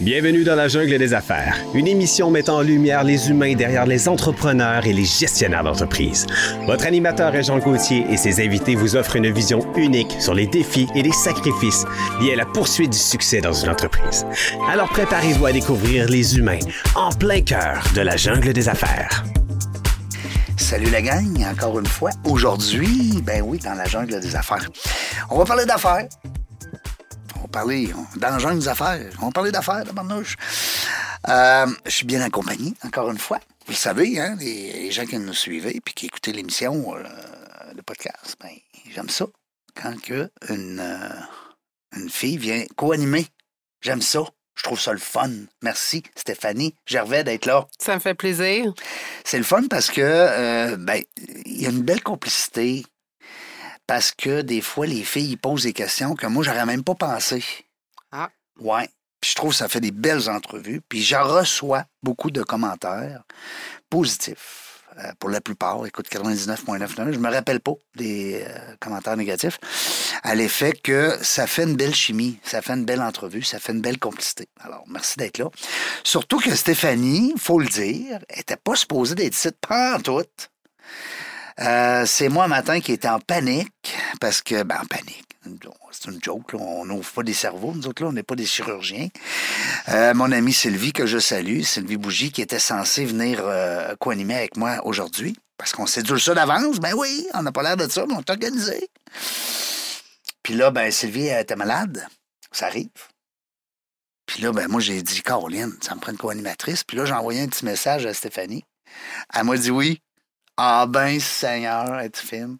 Bienvenue dans la jungle des affaires, une émission mettant en lumière les humains derrière les entrepreneurs et les gestionnaires d'entreprise. Votre animateur est Jean Gauthier et ses invités vous offrent une vision unique sur les défis et les sacrifices liés à la poursuite du succès dans une entreprise. Alors préparez-vous à découvrir les humains en plein cœur de la jungle des affaires. Salut la gang, encore une fois. Aujourd'hui, ben oui, dans la jungle des affaires. On va parler d'affaires. Parler dans la jungle des affaires. On va parler d'affaires, de barnouche. Euh, je suis bien accompagné, encore une fois. Vous le savez, hein, les, les gens qui nous suivaient puis qui écoutaient l'émission, euh, le podcast, ben, j'aime ça. Quand que une, euh, une fille vient co-animer, j'aime ça. Je trouve ça le fun. Merci, Stéphanie Gervais, d'être là. Ça me fait plaisir. C'est le fun parce que euh, ben, il y a une belle complicité. Parce que des fois, les filles ils posent des questions que moi, j'aurais même pas pensé. Ah. Ouais. Puis je trouve que ça fait des belles entrevues. Puis j'en reçois beaucoup de commentaires positifs. Euh, pour la plupart, écoute, 99,9. Je me rappelle pas des euh, commentaires négatifs. À l'effet que ça fait une belle chimie, ça fait une belle entrevue, ça fait une belle complicité. Alors, merci d'être là. Surtout que Stéphanie, faut le dire, était pas supposée d'être ici pas en tout. Euh, c'est moi, matin, qui était en panique, parce que, ben, en panique. C'est une joke, là. on n'ouvre pas des cerveaux, nous autres, là, on n'est pas des chirurgiens. Euh, mon amie Sylvie, que je salue, Sylvie Bougie, qui était censée venir euh, co-animer avec moi aujourd'hui, parce qu'on s'édule ça d'avance. Ben oui, on n'a pas l'air de ça, mais on est organisé. Puis là, ben, Sylvie était malade. Ça arrive. Puis là, ben, moi, j'ai dit, Caroline, ça me prend une co-animatrice. Puis là, j'ai envoyé un petit message à Stéphanie. Elle m'a dit oui. Ah ben, Seigneur, es-tu fine?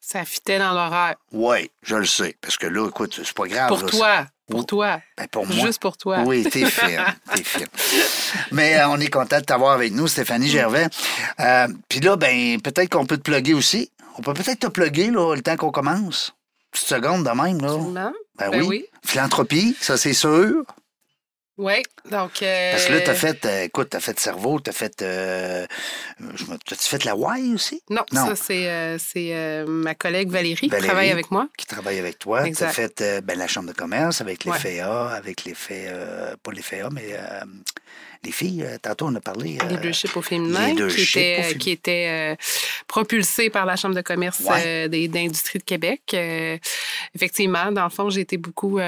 Ça fitait dans l'horaire. Oui, je le sais. Parce que là, écoute, c'est pas grave. Pour là, toi. Pour toi. Ben, pour moi. Juste pour toi. Oui, t'es fine, t'es fine. Mais euh, on est content de t'avoir avec nous, Stéphanie Gervais. Euh, Puis là, ben, peut-être qu'on peut te plugger aussi. On peut peut-être te plugger, là, le temps qu'on commence. Petite seconde de même, là. Absolument. Ben, Ben oui. oui. Philanthropie, ça, c'est sûr. Oui. Donc. euh, Parce que là, t'as fait, euh, écoute, t'as fait cerveau, t'as fait. Euh, T'as-tu fait la Y aussi? Non, Non. ça, c'est euh, c'est, euh, ma collègue Valérie, Valérie. qui travaille avec moi. Qui travaille avec toi. T'as fait euh, ben, la chambre de commerce avec les Ouais. FEA, avec les FEA, pas les FEA, mais les filles. tantôt, on a parlé. euh, Leadership au féminin, qui était, au féminin. qui était euh, propulsé par la Chambre de commerce Ouais. euh, d'industrie de Québec. Effectivement, dans le fond, j'ai été beaucoup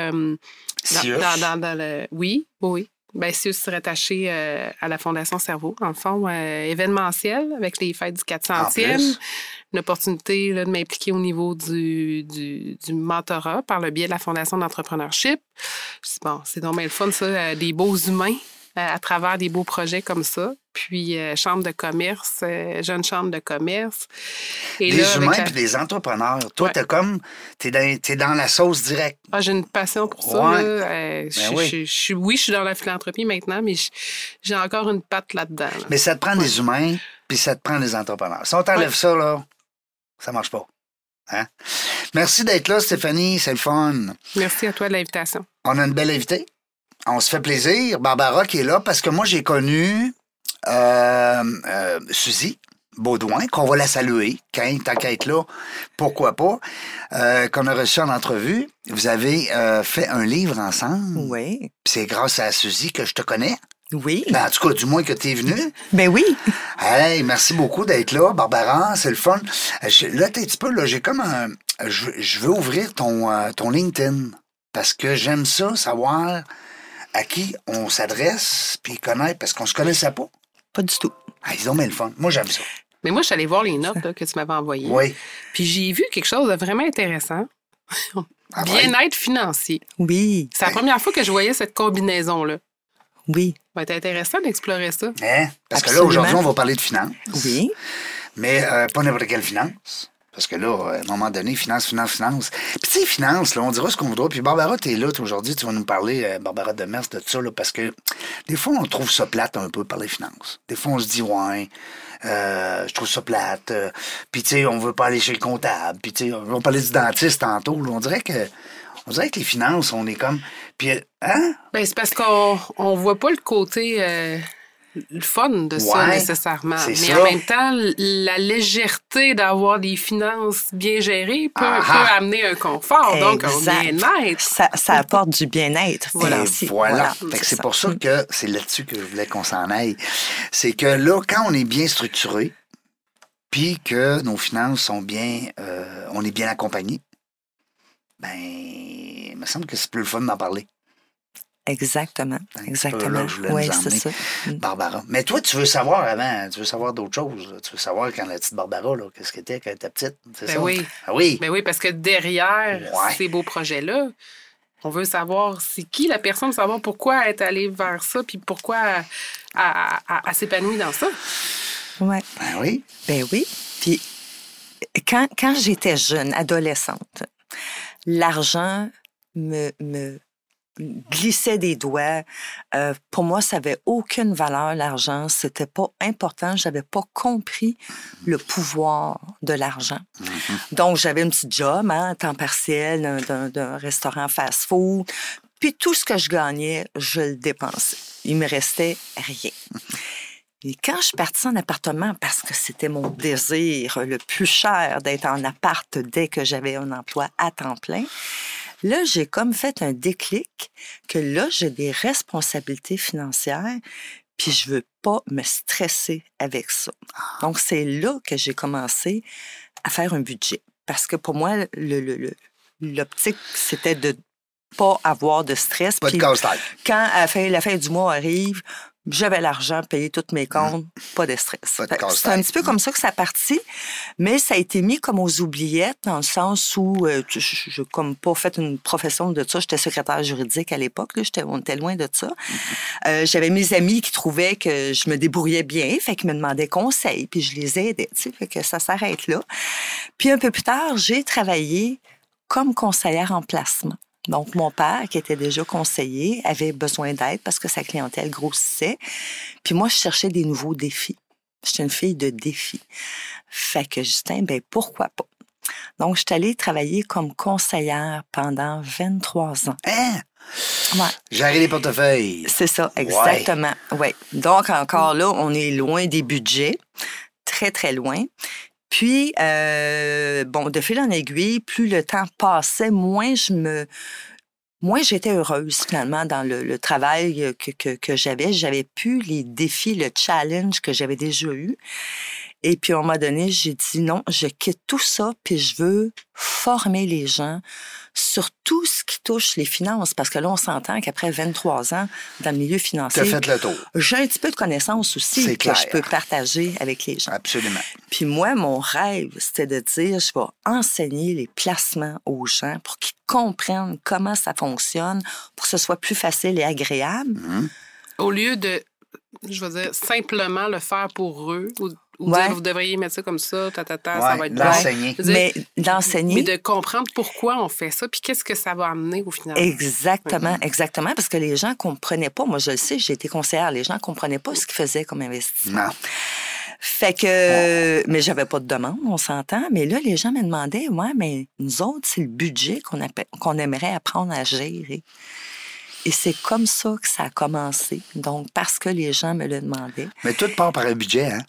dans, Sius. dans- dans- dans le... Oui, oui. Ben, Sius serait attaché euh, à la Fondation Cerveau, en fond, euh, événementiel avec les fêtes du 400e. plus. Une opportunité là, de m'impliquer au niveau du, du, du mentorat par le biais de la Fondation d'entrepreneurship. Bon, c'est donc bien le fun, ça, euh, des beaux humains à travers des beaux projets comme ça. Puis, euh, chambre de commerce, euh, jeune chambre de commerce. Et des là, humains la- puis des entrepreneurs. Toi, Ouais. t'es comme. T'es dans, dans la sauce directe. Ah, j'ai une passion pour ça. Ouais. là. Euh, je- oui. je- oui, je suis dans la philanthropie maintenant, mais j'ai encore une patte là-dedans. là. Mais ça te prend des humains puis ça te prend des entrepreneurs. Si on t'enlève Ouais. ça, là, ça marche pas. Hein? Merci d'être là, Stéphanie. C'est le fun. Merci à toi de l'invitation. On a une belle invitée. On se fait plaisir. Barbara qui est là parce que moi, j'ai connu euh, euh, Suzy Baudouin, qu'on va la saluer. Quand, être là, pourquoi pas. Euh, qu'on a reçu en entrevue. Vous avez euh, fait un livre ensemble. Oui. C'est grâce à Suzy que je te connais. Oui. Ben, en tout cas, du moins que tu es venu. Ben oui. Hey, merci beaucoup d'être là, Barbara. C'est le fun. Euh, je- Là, t'es un petit peu, là, j'ai comme un. Je, je veux ouvrir ton, euh, ton LinkedIn parce que j'aime ça, savoir à qui on s'adresse puis connaître parce qu'on se connaissait pas. Pas du tout. Ah, ils ont mis le fun. Moi, j'aime ça. Mais moi, je suis allée voir les notes là, que tu m'avais envoyées. Oui. Puis j'ai vu quelque chose de vraiment intéressant. Ah ouais? Bien-être financier. Oui. C'est la première fois que je voyais cette combinaison-là. Oui. Ça va être intéressant d'explorer ça. Hein? Parce que là, aujourd'hui, on va parler de finances. Oui. Mais euh, pas n'importe quelle finance. Parce que là, à un moment donné, finance, finance, finance. Puis tu sais, finance, là, on dira ce qu'on voudra. Puis Barbara, t'es là, aujourd'hui, tu vas nous parler, euh, Barbara Demers, de ça, là, parce que des fois, on trouve ça plate un peu par les finances. Des fois, on se dit, ouais, euh, je trouve ça plate. euh, puis tu sais, on veut pas aller chez le comptable. Puis tu sais, on va parler du dentiste tantôt. là. On dirait que on dirait que les finances, on est comme... Puis, euh, hein? Ben, c'est parce qu'on on voit pas le côté euh, le fun de ça Ouais, nécessairement. Mais ça. en même temps, la légèreté d'avoir des finances bien gérées peut, Ah peut ah. amener un confort, donc un bien-être. Ça, ça apporte du bien-être. Voilà. Et voilà. C'est pour ça que c'est là-dessus que je voulais qu'on s'en aille. C'est que là, quand on est bien structuré, puis que nos finances sont bien, euh, on est bien accompagné, ben, il me semble que c'est plus le fun d'en parler, Exactement. Là Exactement. Oui, c'est ça. Mm. Barbara. Mais toi, tu veux savoir avant, tu veux savoir d'autres choses. là. Tu veux savoir quand la petite Barbara, là, qu'est-ce qu'elle était quand elle était petite, c'est Ben ça? oui. Ah oui. Ben oui, parce que derrière Ouais. ces beaux projets-là, on veut savoir c'est qui la personne, savoir pourquoi elle est allée vers ça, puis pourquoi elle, elle- elle- elle s'épanouit dans ça. Ouais. Ben oui. Ben oui. Puis quand, quand j'étais jeune, adolescente, l'argent me, me glissait des doigts. Euh, pour moi, ça n'avait aucune valeur, l'argent. C'était pas important. J'avais pas compris le pouvoir de l'argent. Donc, j'avais un petit job, hein, à temps partiel, d'un restaurant fast-food. Puis tout ce que je gagnais, je le dépensais. Il me restait rien. Et quand je suis partie en appartement, parce que c'était mon désir le plus cher d'être en appart dès que j'avais un emploi à temps plein, là, j'ai comme fait un déclic que là, j'ai des responsabilités financières, puis je veux pas me stresser avec ça. Donc, c'est là que j'ai commencé à faire un budget. Parce que pour moi, l'optique, c'était de pas avoir de stress. Pas de quand à la fin, la fin du mois arrive, j'avais l'argent, payé tous mes comptes, pas de stress. C'est un petit peu comme ça que ça a parti, mais ça a été mis comme aux oubliettes dans le sens où euh, je je- comme pas fait une profession de ça. J'étais secrétaire juridique à l'époque, on était loin de ça. Euh, j'avais mes amis qui trouvaient que je me débrouillais bien, fait qu'ils me demandaient conseil, puis je les aidais, tu sais, fait que ça s'arrête là. Puis un peu plus tard, j'ai travaillé comme conseillère en placement. Donc, mon père, qui était déjà conseiller, avait besoin d'aide parce que sa clientèle grossissait. Puis moi, je cherchais des nouveaux défis. J'étais une fille de défis. Fait que Justin, ben pourquoi pas? Donc, je suis allée travailler comme conseillère pendant 23 ans. Hein? Ouais. Gérer les portefeuilles. C'est ça, exactement. Ouais. Donc, encore là, on est loin des budgets, très, très loin. Puis, euh, bon, de fil en aiguille, plus le temps passait, moins je me... Moins j'étais heureuse finalement dans le, travail que, que, que j'avais. J'avais plus les défis, le challenge que j'avais déjà eu. Et puis, à un moment donné, j'ai dit non, je quitte tout ça, puis je veux former les gens sur tout ce qui touche les finances. Parce que là, on s'entend qu'après 23 ans dans le milieu Tu financier, as fait le tour. j'ai un petit peu de connaissances aussi que clair. je peux partager avec les gens. Absolument. Puis moi, mon rêve, c'était de dire, je vais enseigner les placements aux gens pour qu'ils comprennent comment ça fonctionne, pour que ce soit plus facile et agréable. Au lieu de, je veux dire, simplement le faire pour eux, ou, ou Ouais. dire, vous devriez mettre ça comme ça, ta, ta, ta, ça va être dire, Mais d'enseigner... mais de comprendre pourquoi on fait ça, puis qu'est-ce que ça va amener au final. Exactement, exactement, parce que les gens comprenaient pas. Moi, je le sais, j'ai été conseillère. Les gens comprenaient pas ce qu'ils faisaient comme investissement. Non. Fait que, mais j'avais pas de demande, on s'entend. Mais là, les gens me demandaient, ouais, mais nous autres, c'est le budget qu'on appelle- qu'on aimerait apprendre à gérer. Et c'est comme ça que ça a commencé. Donc, parce que les gens me le demandaient. Mais tout part par un budget, hein?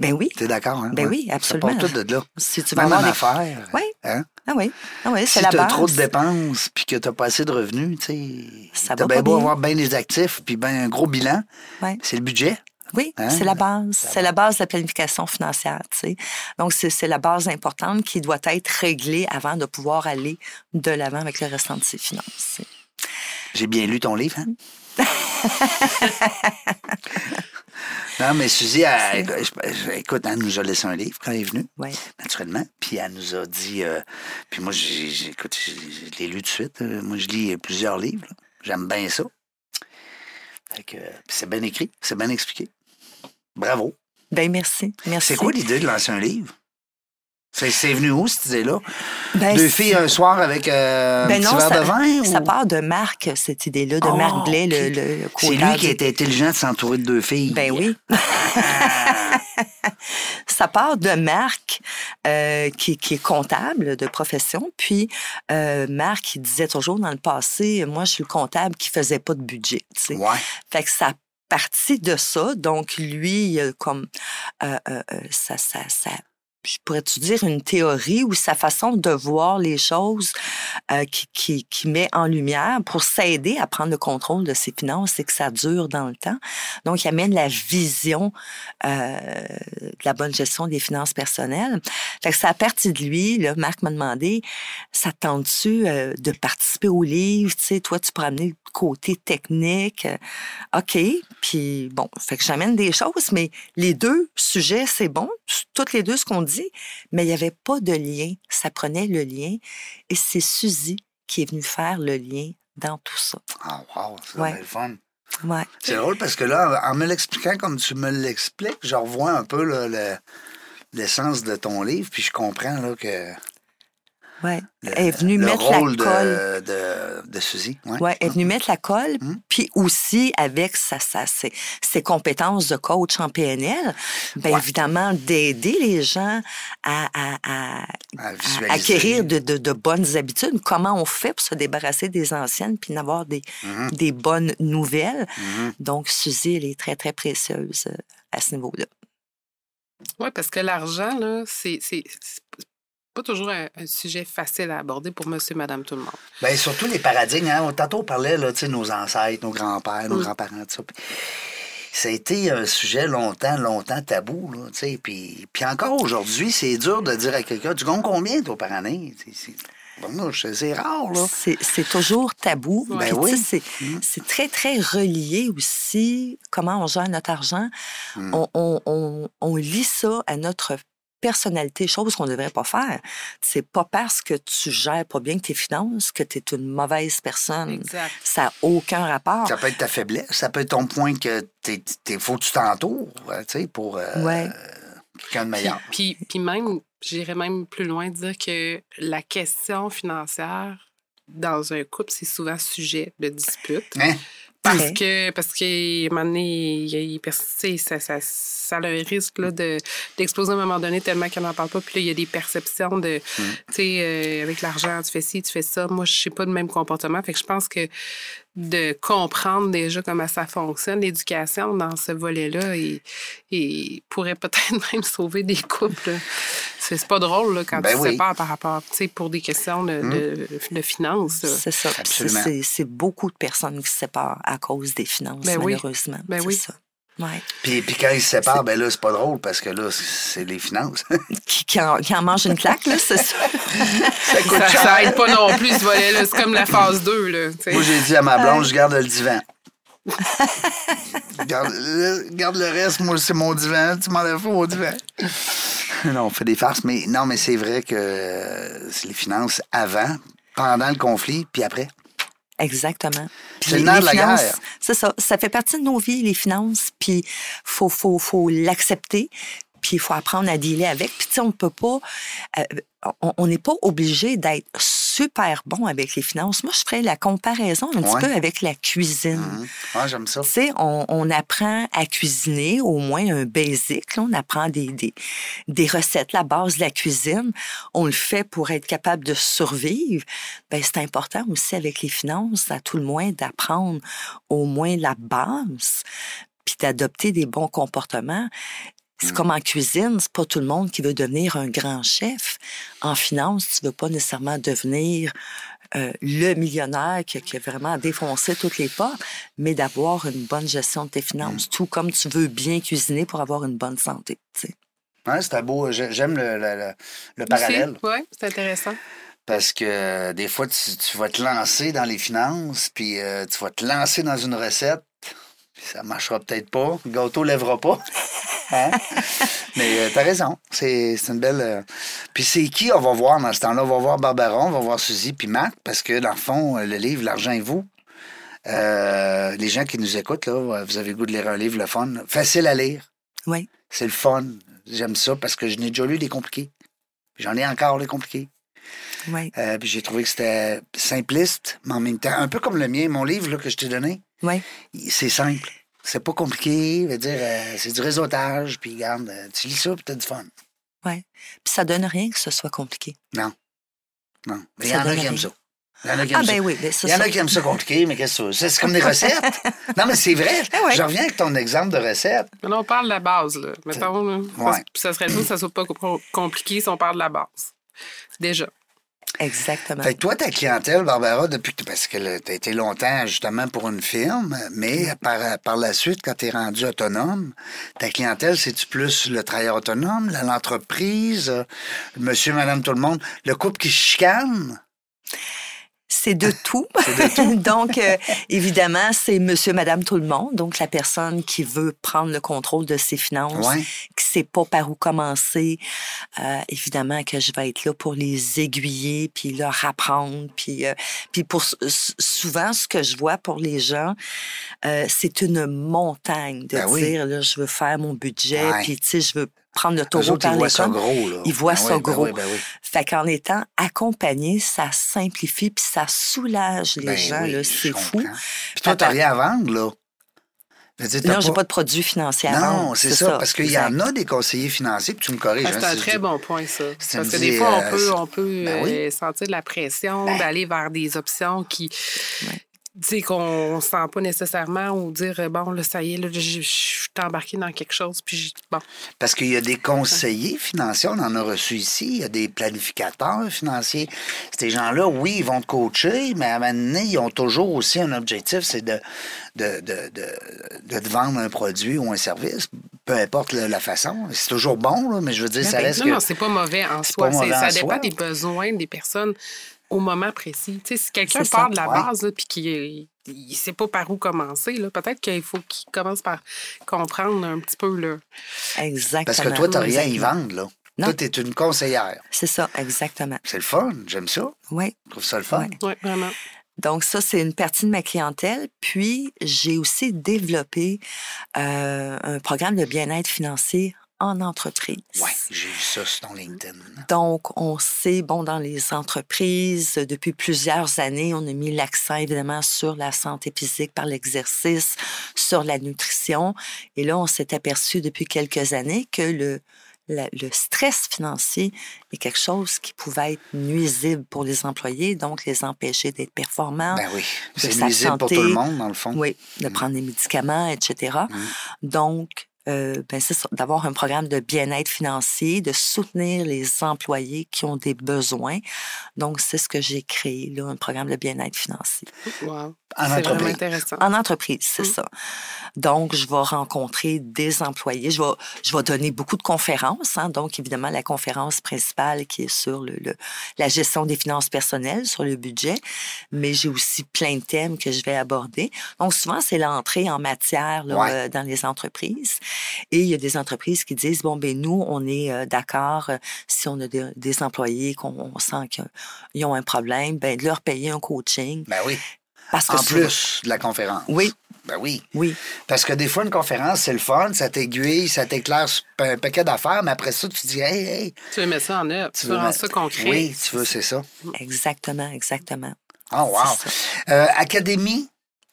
Ben oui, T'es d'accord, hein? Ben oui, absolument. Ça part tout de là. si tu vas avoir en des... affaires. Oui. Hein? Ah oui, ah oui, c'est Si la base. trop de dépenses puis que t'as pas assez de revenus, tu sais, Ça t'as va bien beau bien. avoir bien des actifs puis ben un gros bilan, Ouais. c'est le budget. Oui, Hein? c'est la base. C'est la base de la planification financière, tu sais. Donc, c'est la base importante qui doit être réglée avant de pouvoir aller de l'avant avec le restant de ses finances. J'ai bien lu ton livre, hein? Non, mais Suzy, elle- je- écoute, elle nous a laissé un livre quand elle est venue, Ouais. naturellement. Puis elle nous a dit. euh, puis moi, écoute, je l'ai lu tout de suite. Euh, moi, je lis plusieurs livres. J'aime bien ça. Fait que, puis c'est bien écrit, c'est bien expliqué. Bravo. Ben merci, merci. C'est quoi l'idée de lancer un livre? C'est, c'est venu où, cette idée-là? Ben, Deux filles un soir avec euh, Ben un petit non, verre ça, de vin? ça part de Marc, cette idée-là, de Oh, Marc Blais, ok. le, le, C'est lui qui a été intelligent de s'entourer de deux filles. Ben oui. ça part de Marc, euh, qui, qui est comptable de profession. Puis, euh, Marc, il disait toujours dans le passé, moi, je suis le comptable qui faisait pas de budget. tu sais. Ouais. Fait que ça parti de ça. Donc, lui, comme euh, euh, euh, ça, ça, ça je pourrais-tu dire, une théorie ou sa façon de voir les choses euh, qui, qui, qui, met en lumière pour s'aider à prendre le contrôle de ses finances et que ça dure dans le temps? Donc, il amène la vision euh, de la bonne gestion des finances personnelles. Fait que ça a parti de lui. Marc m'a demandé, ça tente-tu euh, de participer au livre? Tu sais, toi, tu peux amener le côté technique. OK. Puis, bon, fait que j'amène des choses, mais les deux sujets, c'est bon? Toutes les deux, ce qu'on mais il n'y avait pas de lien. Ça prenait le lien. Et c'est Suzy qui est venue faire le lien dans tout ça. Ah, wow, c'est Ouais. le fun. Ouais. C'est drôle parce que là, en me l'expliquant comme tu me l'expliques, je revois un peu là, le- l'essence de ton livre, puis je comprends là, que Ouais. le, Elle est venue le mettre rôle la colle. de, de, de Suzy. Ouais. Ouais, elle est venue mettre la colle, Mm. puis aussi avec sa, sa, ses, ses compétences de coach en PNL, bien Ouais. évidemment d'aider les gens à, à, à, À à visualiser. acquérir de, de, de bonnes habitudes. Comment on fait pour se débarrasser des anciennes puis d'avoir des, Mhm, des bonnes nouvelles? Donc, Suzy, elle est très, très précieuse euh, à ce niveau-là. Oui, parce que l'argent, là, c'est pas toujours un, un sujet facile à aborder pour monsieur, madame, tout le monde. Ben, surtout les paradigmes. Hein? Tantôt, on parlait là, tu sais, nos ancêtres, nos grands-pères, nos Mm. grands-parents, tout ça. Puis Ça a été un sujet longtemps, longtemps tabou. Là, tu sais. puis, puis encore aujourd'hui, c'est dur de dire à quelqu'un Tu gagnes combien, toi, par année? C'est- Bon, c'est rare. Là. C'est c'est toujours tabou. Ben oui. c'est- Mm. C'est très, très relié aussi comment on gère notre argent. Mm. On, on, on, on lie ça à notre personnalité, chose qu'on ne devrait pas faire. C'est pas parce que tu gères pas bien tes finances que tu es une mauvaise personne. Exact. Ça n'a aucun rapport. Ça peut être ta faiblesse, ça peut être ton point que t'es, t'es- faut que tu t'entoures euh, tu sais, pour euh, Ouais. quelqu'un de meilleur. Puis, puis même, j'irais même plus loin, dire que la question financière dans un couple, c'est souvent sujet de dispute. Hein? Parce que, parce qu'à un moment donné, il il ça, ça, ça a un risque là, de, d'exploser à un moment donné tellement qu'on n'en parle pas. Puis là, il y a des perceptions de, Mm. tu sais, euh, avec l'argent, tu fais ci, tu fais ça. Moi, je sais pas le même comportement. Fait que je pense que de comprendre déjà comment ça fonctionne, l'éducation dans ce volet-là, et, et pourrait peut-être même sauver des couples. C'est pas drôle là, quand Ben tu te oui. sépares par rapport, tu sais, pour des questions de, de, de finances. C'est ça. C'est- Absolument. C'est c'est beaucoup de personnes qui se séparent à cause des finances, Ben oui. malheureusement. Ben C'est oui. ça. Ouais. Puis, puis quand ils se séparent, ben là, c'est pas drôle parce que là, c'est les finances. Qui, qui en, qui en mange une claque, là, c'est ça. ça coûte Ça, cher. ça aide pas non plus ce volet-là. C'est comme la phase 2. Là. Moi, j'ai dit à ma blonde, je garde le divan. Garde, le, garde le reste, moi, c'est mon divan. Tu m'enlèves pas mon divan. non, on fait des farces, mais non, mais c'est vrai que euh, c'est les finances avant, pendant le conflit, puis après. Exactement. C'est le les- nerf de la finances, guerre. C'est ça. Ça fait partie de nos vies, les finances. Puis faut, faut, faut l'accepter. Puis il faut apprendre à dealer avec. Puis tu sais, on ne peut pas. euh, on- on n'est pas obligé d'être super bon avec les finances. Moi, je ferais la comparaison un Ouais. petit peu avec la cuisine. Mhm. Ah, j'aime ça. Tu sais, on, on apprend à cuisiner, au moins un basic. là. on apprend des, des, des recettes, la base de la cuisine. On le fait pour être capable de survivre. Ben, c'est important aussi avec les finances, à tout le moins, d'apprendre au moins la base, puis d'adopter des bons comportements. C'est Mm. comme en cuisine, c'est pas tout le monde qui veut devenir un grand chef. En finance, tu veux pas nécessairement devenir euh, le millionnaire qui, qui a vraiment défoncé toutes les portes, mais d'avoir une bonne gestion de tes finances, tout comme tu veux bien cuisiner pour avoir une bonne santé. Ouais, c'était beau. J'ai- J'aime le, le- le- le parallèle. Oui, c'est intéressant. Parce que euh, des fois, tu, tu vas te lancer dans les finances, puis euh, tu vas te lancer dans une recette, puis ça marchera peut-être pas, le gâteau lèvera pas. Hein? Mais euh, t'as raison, c'est une belle... euh, Puis c'est qui on va voir dans ce temps-là? On va voir Barbaron, on va voir Suzy, puis Marc, parce que dans le fond, euh, le livre L'argent et vous, euh, les gens qui nous écoutent, là, vous avez le goût de lire un livre, le fun, facile à lire, Oui, c'est le fun. J'aime ça parce que je n'ai déjà lu des compliqués. J'en ai encore des compliqués. oui, Euh, puis j'ai trouvé que c'était simpliste, mais en même temps, un peu comme le mien, mon livre là, que je t'ai donné, oui. il- c'est simple. C'est pas compliqué, veut dire, euh, c'est du réseautage, puis regarde, euh, tu lis ça, puis t'as du fun. Ouais. Puis ça donne rien que ce soit compliqué. Non. Non. Mais il y en a qui aiment ça. Il y en a qui Ah, aiment ben ça. oui, ben c'est Il y en a qui aiment ça compliqué, mais qu'est-ce que c'est? C'est comme des recettes. non, mais c'est vrai. Ah ouais. Je reviens avec ton exemple de recette. Mais là, on parle de la base, là. Mettons, là. Ouais. Ça serait bien que ça soit pas co- compliqué si on parle de la base. Déjà. Exactement. Fait que toi, ta clientèle, Barbara, depuis que parce que tu as été longtemps justement pour une firme, mais par, par la suite, quand tu es rendu autonome, ta clientèle, c'est-tu plus le travailleur autonome, l'entreprise, euh, monsieur, madame, tout le monde, le couple qui se chicane? C'est de tout. donc, euh, évidemment, c'est monsieur, madame, tout le monde. Donc, la personne qui veut prendre le contrôle de ses finances, Ouais. qui sait pas par où commencer. Euh, évidemment que je vais être là pour les aiguiller, puis leur apprendre. Puis, euh, puis pour souvent, ce que je vois pour les gens, euh, c'est une montagne de Ben oui. dire, là, je veux faire mon budget, puis, tu sais, je veux prendre le taureau autres, ils par voient les ça cornes. gros, là. Ils voient Ben ça oui, ben gros. oui, ben oui. Fait qu'en étant accompagné, ça simplifie puis ça soulage les Ben gens. c'est fou. Puis toi, t'as rien à vendre, là. Dire, Non, j'ai pas de produits financiers à Non, c'est ça, parce qu'il y en a des conseillers financiers, puis tu me corriges. Ah, hein, c'est un si très dis- bon point, ça. Si Parce que dis, des fois, on euh, peut, on peut ben oui. euh, sentir de la pression Ben. d'aller vers des options qui. Sais, qu'on ne sent pas nécessairement ou dire, euh, bon, là, ça y est, là, je, suis embarqué dans quelque chose, puis bon. Parce qu'il y a des conseillers financiers, on en a reçu ici, il y a des planificateurs financiers. Ces gens-là, oui, ils vont te coacher, mais à un moment donné, ils ont toujours aussi un objectif, c'est de, de, de, de, de te vendre un produit ou un service, peu importe la, la façon. C'est toujours bon, là, mais je veux dire, ça Ben, reste non, que... non, c'est pas mauvais en soi. pas C'est- mauvais en ça dépend soi. des besoins des personnes au moment précis. Tu sais, si quelqu'un ça, part de la ouais. base, puis qu'il ne sait pas par où commencer, là, peut-être qu'il faut qu'il commence par comprendre un petit peu, là. Exactement. Parce que toi, tu n'as rien à y vendre, là. Non. Toi, tu es une conseillère. C'est ça, exactement. C'est le fun, j'aime ça. Oui. Je trouve ça le fun. Ouais. Oui, vraiment. Donc, ça, c'est une partie de ma clientèle. Puis, j'ai aussi développé euh, un programme de bien-être financier en entreprise. Ouais, j'ai vu ça sur LinkedIn. Donc, on sait, bon, dans les entreprises, depuis plusieurs années, on a mis l'accent évidemment sur la santé physique par l'exercice, sur la nutrition. Et là, on s'est aperçu depuis quelques années que le, la- le stress financier est quelque chose qui pouvait être nuisible pour les employés, donc les empêcher d'être performants. Ben oui, c'est nuisible pour tout le monde, dans le fond. Oui, de Mm. prendre des médicaments, etc. Mm. Donc, euh, ben d'avoir un programme de bien-être financier, de soutenir les employés qui ont des besoins. Donc, c'est ce que j'ai créé, là, un programme de bien-être financier. Wow. En C'est vraiment entreprise. intéressant. En entreprise, c'est Mm. ça. Donc, je vais rencontrer des employés. Je vais, je vais donner beaucoup de conférences. hein. Donc, évidemment, la conférence principale qui est sur le, le- la gestion des finances personnelles, sur le budget. Mais j'ai aussi plein de thèmes que je vais aborder. Donc, souvent, c'est l'entrée en matière là, Ouais. euh, dans les entreprises. Et il y a des entreprises qui disent, bon, ben nous, on est euh, d'accord, euh, si on a des, des employés qu'on on sent qu'ils ont un problème, ben de leur payer un coaching. Ben oui. Parce que En plus de la conférence. Oui, Ben oui. oui. Parce que des fois, une conférence, c'est le fun, ça t'aiguille, ça t'éclaire un paquet d'affaires, mais après ça, tu dis, hey, hey. Tu veux mettre ça en œuvre, tu veux rendre mettre- ça concret. Oui, tu veux, c'est ça. Exactement, exactement. Oh, wow. Euh, Académie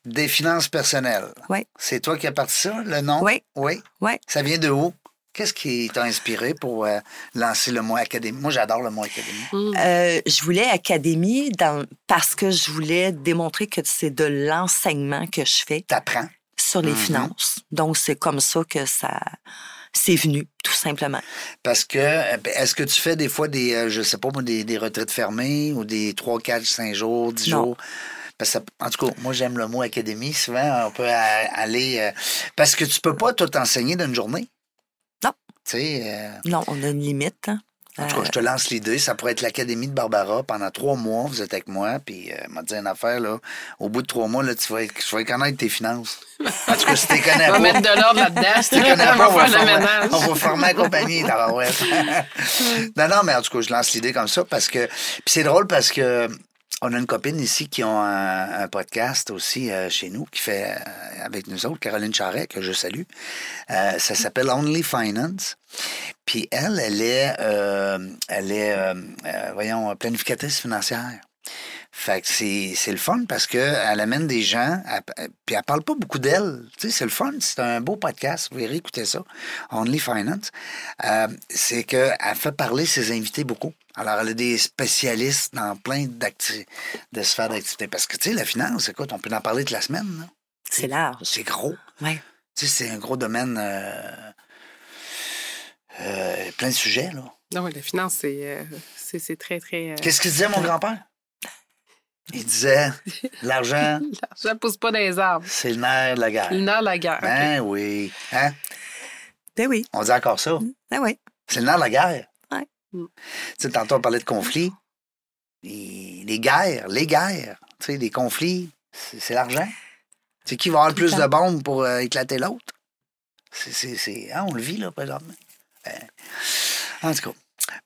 des finances personnelles. Oui. C'est toi qui as parti ça, le nom? Oui. Oui. Oui. Ça vient de où? Qu'est-ce qui t'a inspiré pour euh, lancer le mot académie? Moi, j'adore le mot académie. Mm. Euh, je voulais académie dans, parce que je voulais démontrer que c'est de l'enseignement que je fais T'apprends. sur les Mhm. finances. Donc, c'est comme ça que ça c'est venu, tout simplement. Parce que, euh, est-ce que tu fais des fois des, je sais pas, moi, des, des retraites fermées ou des 3, 4, 5 jours, 10 Non. jours? Parce que, ça- en tout cas, moi, j'aime le mot académie. Souvent, on peut a- aller. euh, parce que tu peux pas tout enseigner d'une journée. Non. Tu sais, euh, Non, on a une limite. hein. en tout cas, je te lance l'idée. Ça pourrait être l'Académie de Barbara. Pendant trois mois, vous êtes avec moi. Puis, euh, m'a dit une affaire, là. Au bout de trois mois, là, tu vas, tu vas connaître tes finances. En tout cas, si tu les connais On va pas. mettre de l'ordre là-dedans. Si tu connais on pas, va on va, former, ménage. on va former la compagnie, non, non, mais en tout cas, je lance l'idée comme ça parce que. Puis c'est drôle parce que. On a une copine ici qui a un, un podcast aussi euh, chez nous, qui fait euh, avec nous autres, Caroline Charret, que je salue. Euh, ça s'appelle Only Finance. Puis elle, elle est, elle est voyons, planificatrice financière. Fait que c'est c'est le fun parce qu'elle amène des gens, elle- puis elle parle pas beaucoup d'elle. Tu sais, c'est le fun, c'est un beau podcast, vous verrez, écoutez ça, Only Finance. Euh, c'est qu'elle fait parler ses invités beaucoup. Alors, elle a des spécialistes dans plein de sphères d'activité. Parce que, tu sais, la finance, écoute, on peut en parler toute la semaine. là. C'est large. C'est gros. Ouais. Tu sais, c'est un gros domaine, euh, euh, plein de sujets, là. Non, oui, la finance, c'est euh, c'est- c'est très, très. euh, Qu'est-ce qu'il disait, mon grand-père? Il disait, l'argent, L'argent ne pousse pas dans les arbres. c'est le nerf de la guerre. Le nerf de la guerre. Ben oui. Hein? Ben oui. On dit encore ça. Ben oui. C'est le nerf de la guerre. Ouais. Mm. Tu sais, tantôt, on parlait de conflits. Les, les guerres, les guerres, tu sais, les conflits, c'est c'est l'argent. C'est qui va avoir le plus temps. de bombes pour euh, éclater l'autre? C'est, c'est, c'est- hein, on le vit, là, présentement. Ben, en tout cas.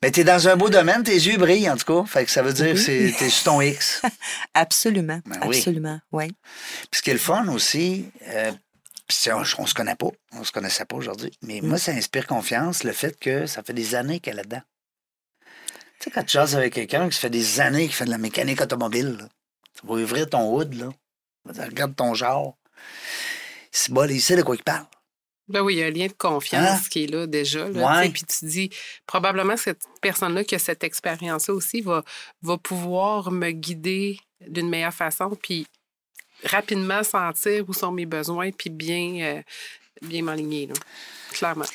Mais t'es dans un beau domaine, tes yeux brillent, en tout cas. Fait que ça veut dire que c'est, t'es sur ton X. Absolument. Ben oui. Absolument. Oui. Puis ce qui est le fun aussi, euh, on, on se connaît pas, on se connaissait pas aujourd'hui, mais moi, ça inspire confiance le fait que ça fait des années qu'elle est là-dedans. Tu sais, quand tu jases avec quelqu'un qui ça fait des années qu'il fait de la mécanique automobile, là, tu vas ouvrir ton hood, là, tu regardes ton genre, c'est bon, il sait de quoi il parle. Ben oui, il y a un lien de confiance Hein? qui est là déjà. Là, Ouais. Puis tu dis, probablement cette personne-là qui a cette expérience-là aussi va, va pouvoir me guider d'une meilleure façon, puis rapidement sentir où sont mes besoins, puis bien, euh, bien m'aligner, là. clairement.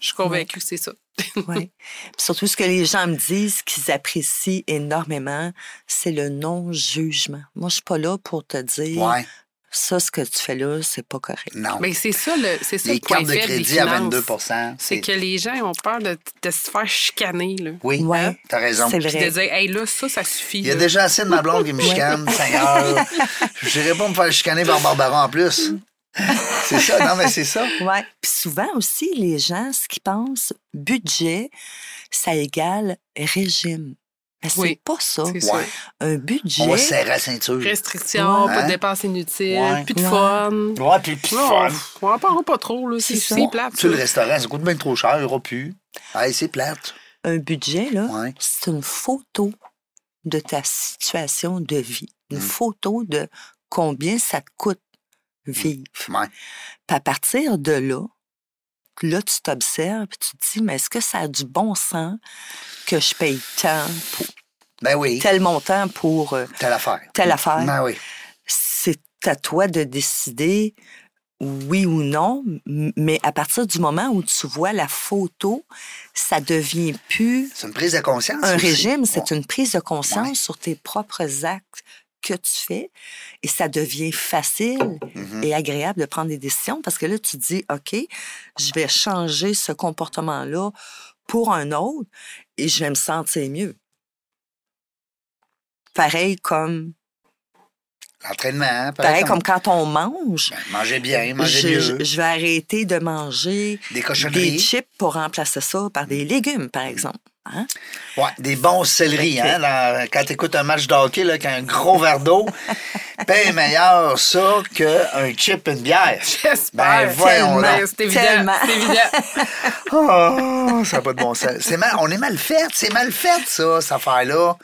Je suis convaincue que c'est ça. Oui. Surtout ce que les gens me disent qu'ils apprécient énormément, c'est le non-jugement. Moi, je suis pas là pour te dire Ouais, ça, ce que tu fais là, c'est pas correct. non. Mais c'est ça le, c'est ça Les le point cartes de crédit à finances. 22 C'est c'est que les gens ont peur de, de se faire chicaner, là. Oui, Ouais. t'as raison. C'est Puis de vrai. dire, hey, là, ça, ça suffit. Il y a là. déjà assez de ma blonde qui me chicane, Seigneur. Je n'irai pas me faire chicaner par Barbara en plus. C'est ça, non, mais c'est ça. Ouais. Puis souvent aussi, les gens, ce qu'ils pensent, budget, ça égale régime. Mais c'est Oui. pas ça. C'est ça. Ouais. Un budget. On va se serrer la ceinture. Restrictions, Ouais. pas de dépenses inutiles, Ouais. plus de Ouais. fun. Ouais, puis puis Non, fun. on en parlera pas trop, là. C'est C'est c'est plate. Tu sais, le restaurant, ça coûte bien trop cher, il n'y aura plus. Hey, c'est plate. Un budget, là, Ouais. c'est une photo de ta situation de vie. Une Mm. photo de combien ça te coûte vivre. Ouais. Puis à partir de là, là, tu t'observes et tu te dis, mais est-ce que ça a du bon sens que je paye tant pour Ben oui, tel montant pour euh, telle affaire. telle affaire? Ben oui. C'est à toi de décider oui ou non, mais à partir du moment où tu vois la photo, ça devient plus C'est une prise de conscience. un aussi. régime, c'est Ouais. une prise de conscience Ouais. sur tes propres actes que tu fais et ça devient facile Mhm. et agréable de prendre des décisions parce que là, tu dis, OK, je vais changer ce comportement-là pour un autre et je vais me sentir mieux. Pareil comme, L'entraînement, hein, pareil comme quand on mange. Ben, manger bien, manger Je, mieux. je- je vais arrêter de manger Des des cochonneries. chips pour remplacer ça par des légumes, par exemple. Hein? Ouais, des bons céleris. Hein, dans- quand tu écoutes un match de hockey là, avec un gros verre d'eau, ben meilleur ça qu'un chip et une bière. J'espère. Ben, voyons donc. C'est évident. Tellement. C'est évident. Oh, ça n'a pas de bon sens. C'est mal, on est mal fait. C'est mal fait, ça, cette affaire-là.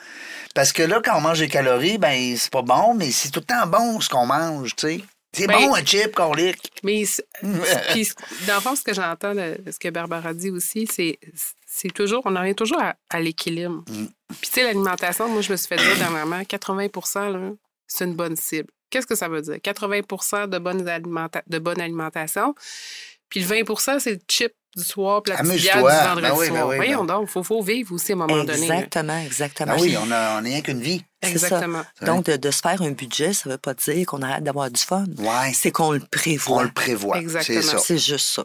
Parce que là, quand on mange des calories, ben c'est pas bon, mais c'est tout le temps bon ce qu'on mange, tu sais. C'est Ben- bon un chip, colique. Mais c'est- puis, dans le fond, ce que j'entends de ce que Barbara dit aussi, c'est c'est toujours, on en revient toujours à, à l'équilibre. Mm. Puis, tu sais, l'alimentation, moi, je me suis fait dire dernièrement, 80 là, c'est une bonne cible. Qu'est-ce que ça veut dire? 80% de bonne, de bonne alimentation. Puis le 20% c'est le chip du soir, puis la petite bière du Amuse-toi. vendredi Ben oui, ben soir. oui, Voyons ben- donc, il faut, faut vivre aussi à un moment donné. Exactement, exactement. Ben oui, on a, on a rien qu'une vie. Ça. Exactement. Donc, de, de se faire un budget, ça veut pas dire qu'on arrête d'avoir du fun. Ouais. C'est qu'on le On prévoit. le prévoit. Exactement. C'est ça. C'est juste ça.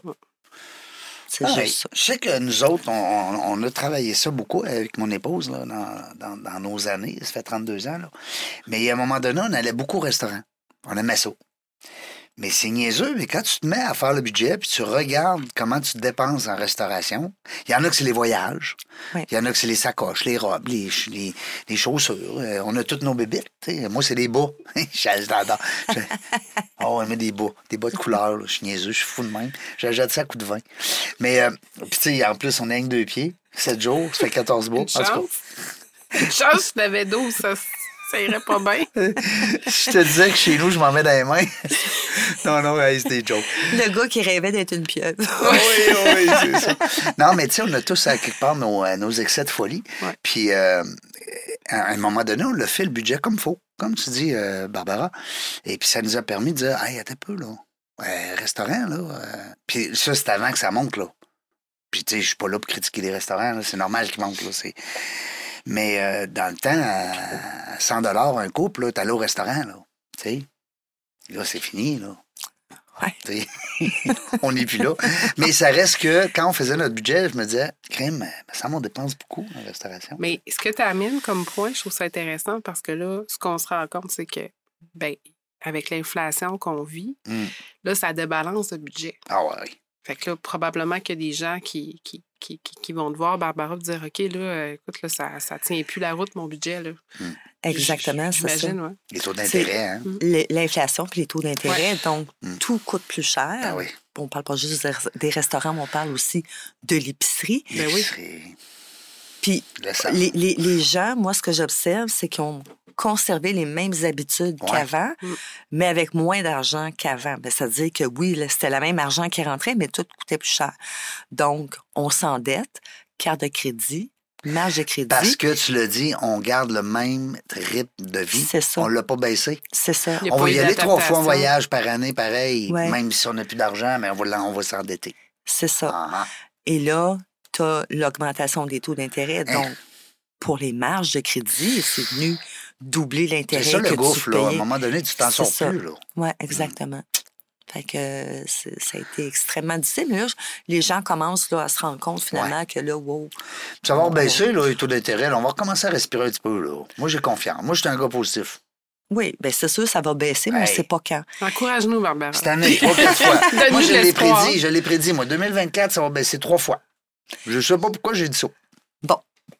C'est Ah, juste ça. Je sais que nous autres, on, on- on a travaillé ça beaucoup avec mon épouse là, dans, dans- dans nos années. Ça fait 32 ans. Là. Mais à un moment donné, on allait beaucoup au restaurant. On aimait ça. Mais c'est niaiseux, mais quand tu te mets à faire le budget puis tu regardes comment tu te dépenses en restauration, il y en a que c'est les voyages, il Oui. y en a que c'est les sacoches, les robes, les, les, les chaussures. Euh, on a toutes nos tu sais. Moi, c'est des bas. J'adore. Oh, on met des bas, des bas de couleur. là. Je suis niaiseux, je suis fou de même. J'achète ça à coup de vin. Mais, euh, puis tu sais, en plus, on a rien que deux pieds. 7 jours, ça fait 14 bas. En Une tout cas, chance. Je n'avais 12, ça, Ça irait pas bien. je te disais que chez nous, je m'en mets dans les mains. non, non, hey, c'est des jokes. Le gars qui rêvait d'être une pieuvre. oui, oui, c'est ça. Non, mais tu sais, on a tous à quelque part nos, euh, nos excès de folie. Ouais. Puis, euh, à un moment donné, on l'a fait le budget comme faut, comme tu dis, euh, Barbara. Et puis, ça nous a permis de dire, hey, attends un peu, là. Euh, restaurant, là. euh. Puis, ça, c'est avant que ça monte, là. Puis, tu sais, je suis pas là pour critiquer les restaurants, là. C'est normal qu'ils montent, là. C'est... Mais euh, dans le temps, à 100 un couple, là, t'allais au restaurant, là. Tu sais. Là, c'est fini, là. Ouais. Tu on n'est plus là. Mais ça reste que quand on faisait notre budget, je me disais, crème, ça on dépense beaucoup en restauration. Mais ce que tu amènes comme point, je trouve ça intéressant parce que là, ce qu'on se rend compte, c'est que, ben, avec l'inflation qu'on vit, Mm. là, ça débalance le budget. Ah ouais. Fait que là, probablement qu'il y a des gens qui, qui, qui, qui- qui vont te voir, Barbara, te dire OK, là, euh, écoute, là, ça, ça tient plus la route, mon budget. Là. Exactement, c'est ça. J'imagine, ouais. Les taux d'intérêt, hein? L- L'inflation puis les taux d'intérêt, donc Mm. tout coûte plus cher. Ah oui. On parle pas juste des- restaurants, mais on parle aussi de l'épicerie. Ben oui. Puis les, les- les gens, moi, ce que j'observe, c'est qu'ils ont conservé les mêmes habitudes Ouais. qu'avant, Mm. mais avec moins d'argent qu'avant. Ben, C'est-à-dire que oui, c'était le même argent qui rentrait, mais tout coûtait plus cher. Donc, on s'endette, carte de crédit, marge de crédit. Parce que tu l'as dit, on garde le même rythme de vie. C'est ça. On l'a pas baissé. C'est ça. On va y aller trois fois en voyage par année, pareil. Ouais. Même si on n'a plus d'argent, mais on va, on va s'endetter. C'est ça. Ah. Et là, tu as l'augmentation des taux d'intérêt. Hein? Donc, pour les marges de crédit, c'est venu doubler C'est l'intérêt ça que le gouffre, là. À un moment donné, tu t'en C'est sors ça. plus, là. Oui, exactement. Fait que euh, c'est- ça a été extrêmement difficile. Mais là, les gens commencent là, à se rendre compte finalement que là, wow. Ça va baisser, là, les taux d'intérêt. là. On va recommencer à respirer un petit peu, là. Moi, j'ai confiance. Moi, je suis un gars positif. Oui, bien c'est sûr, ça va baisser, mais on ne sait pas quand. Encourage-nous, Barbara. Cette année, trois, quatre fois. Moi, je l'ai prédit. Je l'ai prédit. Moi, 2024, ça va baisser trois fois. Je sais pas pourquoi j'ai dit ça. Bon,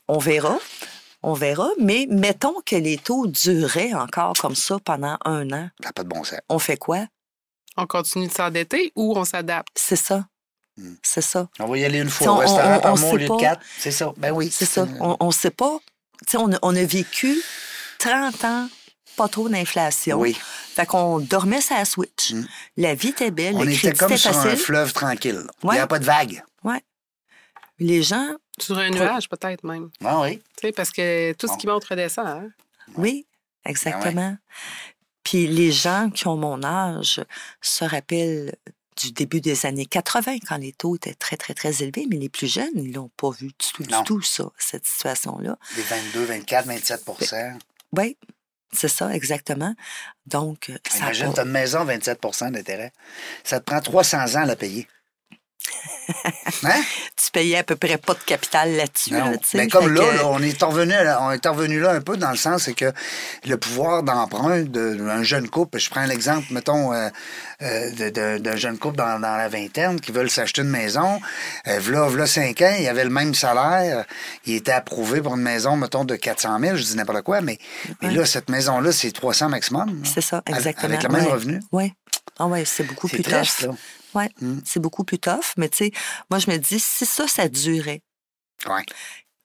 on verra. On verra, mais mettons que les taux duraient encore comme ça pendant un an. Ça n'a pas de bon sens. On fait quoi? On continue de s'endetter ou on s'adapte? C'est ça. Hmm. C'est ça. On va y aller une Si fois on- au restaurant on- par on mois au lieu de quatre. C'est ça. Ben oui. C'est ça. On ne sait pas. On, a- on a vécu 30 ans, pas trop d'inflation. Oui. Fait qu'on dormait la Switch. Mm. La vie était belle, On le était comme était sur un fleuve tranquille. Il n'y avait pas de vagues. Les gens, Sur un nuage, peut-être même. Ah oui. Tu sais, parce que tout ce qui monte redescend. Hein? oui, Ben exactement. Puis les gens qui ont mon âge se rappellent du début des années 80, quand les taux étaient très, très, très élevés, mais les plus jeunes, ils l'ont pas vu du tout, Non. du tout, ça, cette situation-là. Des 22, 24, 27% Oui, c'est ça, exactement. Donc, ça a Imagine, tu as une maison 27% d'intérêt. Ça te prend 300 ans à la payer. Hein? tu payais à peu près pas de capital là-dessus. Là. Mais comme là, que- là, on est revenu, on est revenu là un peu dans le sens c'est que le pouvoir d'emprunt d'un jeune couple, je prends l'exemple, mettons, euh, euh, d'un jeune couple dans, dans la vingtaine qui veulent s'acheter une maison. Euh, v'là, v'là cinq ans, il avait le même salaire. Il était approuvé pour une maison, mettons, de 400 000, je dis n'importe quoi, mais, là, cette maison-là, c'est 300 maximum. C'est ça, exactement. Avec le même Ouais. revenu. Oui. Ah ouais, c'est beaucoup plus tough. Là. Oui, Mm. c'est beaucoup plus tough. Mais tu sais, moi, je me dis, si ça, ça durait, Ouais.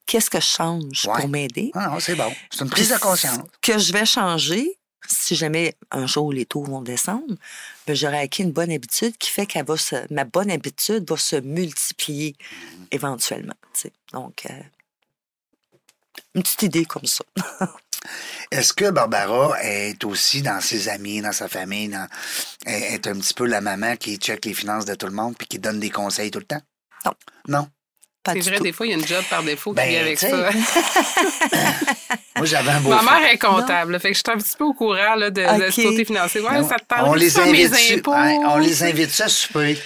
qu'est-ce que je change Ouais. pour m'aider? Ah non, c'est bon. C'est une prise de conscience. Ce que je vais changer, si jamais un jour les taux vont descendre, ben, j'aurai acquis une bonne habitude qui fait que ma bonne habitude va se multiplier Mm-hmm. éventuellement. tu sais. Donc, euh, une petite idée comme ça. Est-ce que Barbara est aussi dans ses amis, dans sa famille, dans... est un petit peu la maman qui check les finances de tout le monde puis qui donne des conseils tout le temps? Non. Non? C'est vrai, tout. des fois, il y a une job par défaut qui Ben, vient avec ça. Moi, j'avais un beau Ma mère est comptable, là, fait que je suis un petit peu au courant là, de, de Ok. ce côté financier. Ouais, ça te parle on de les ça, mes invite impôts? Ouais, on les invite à souper?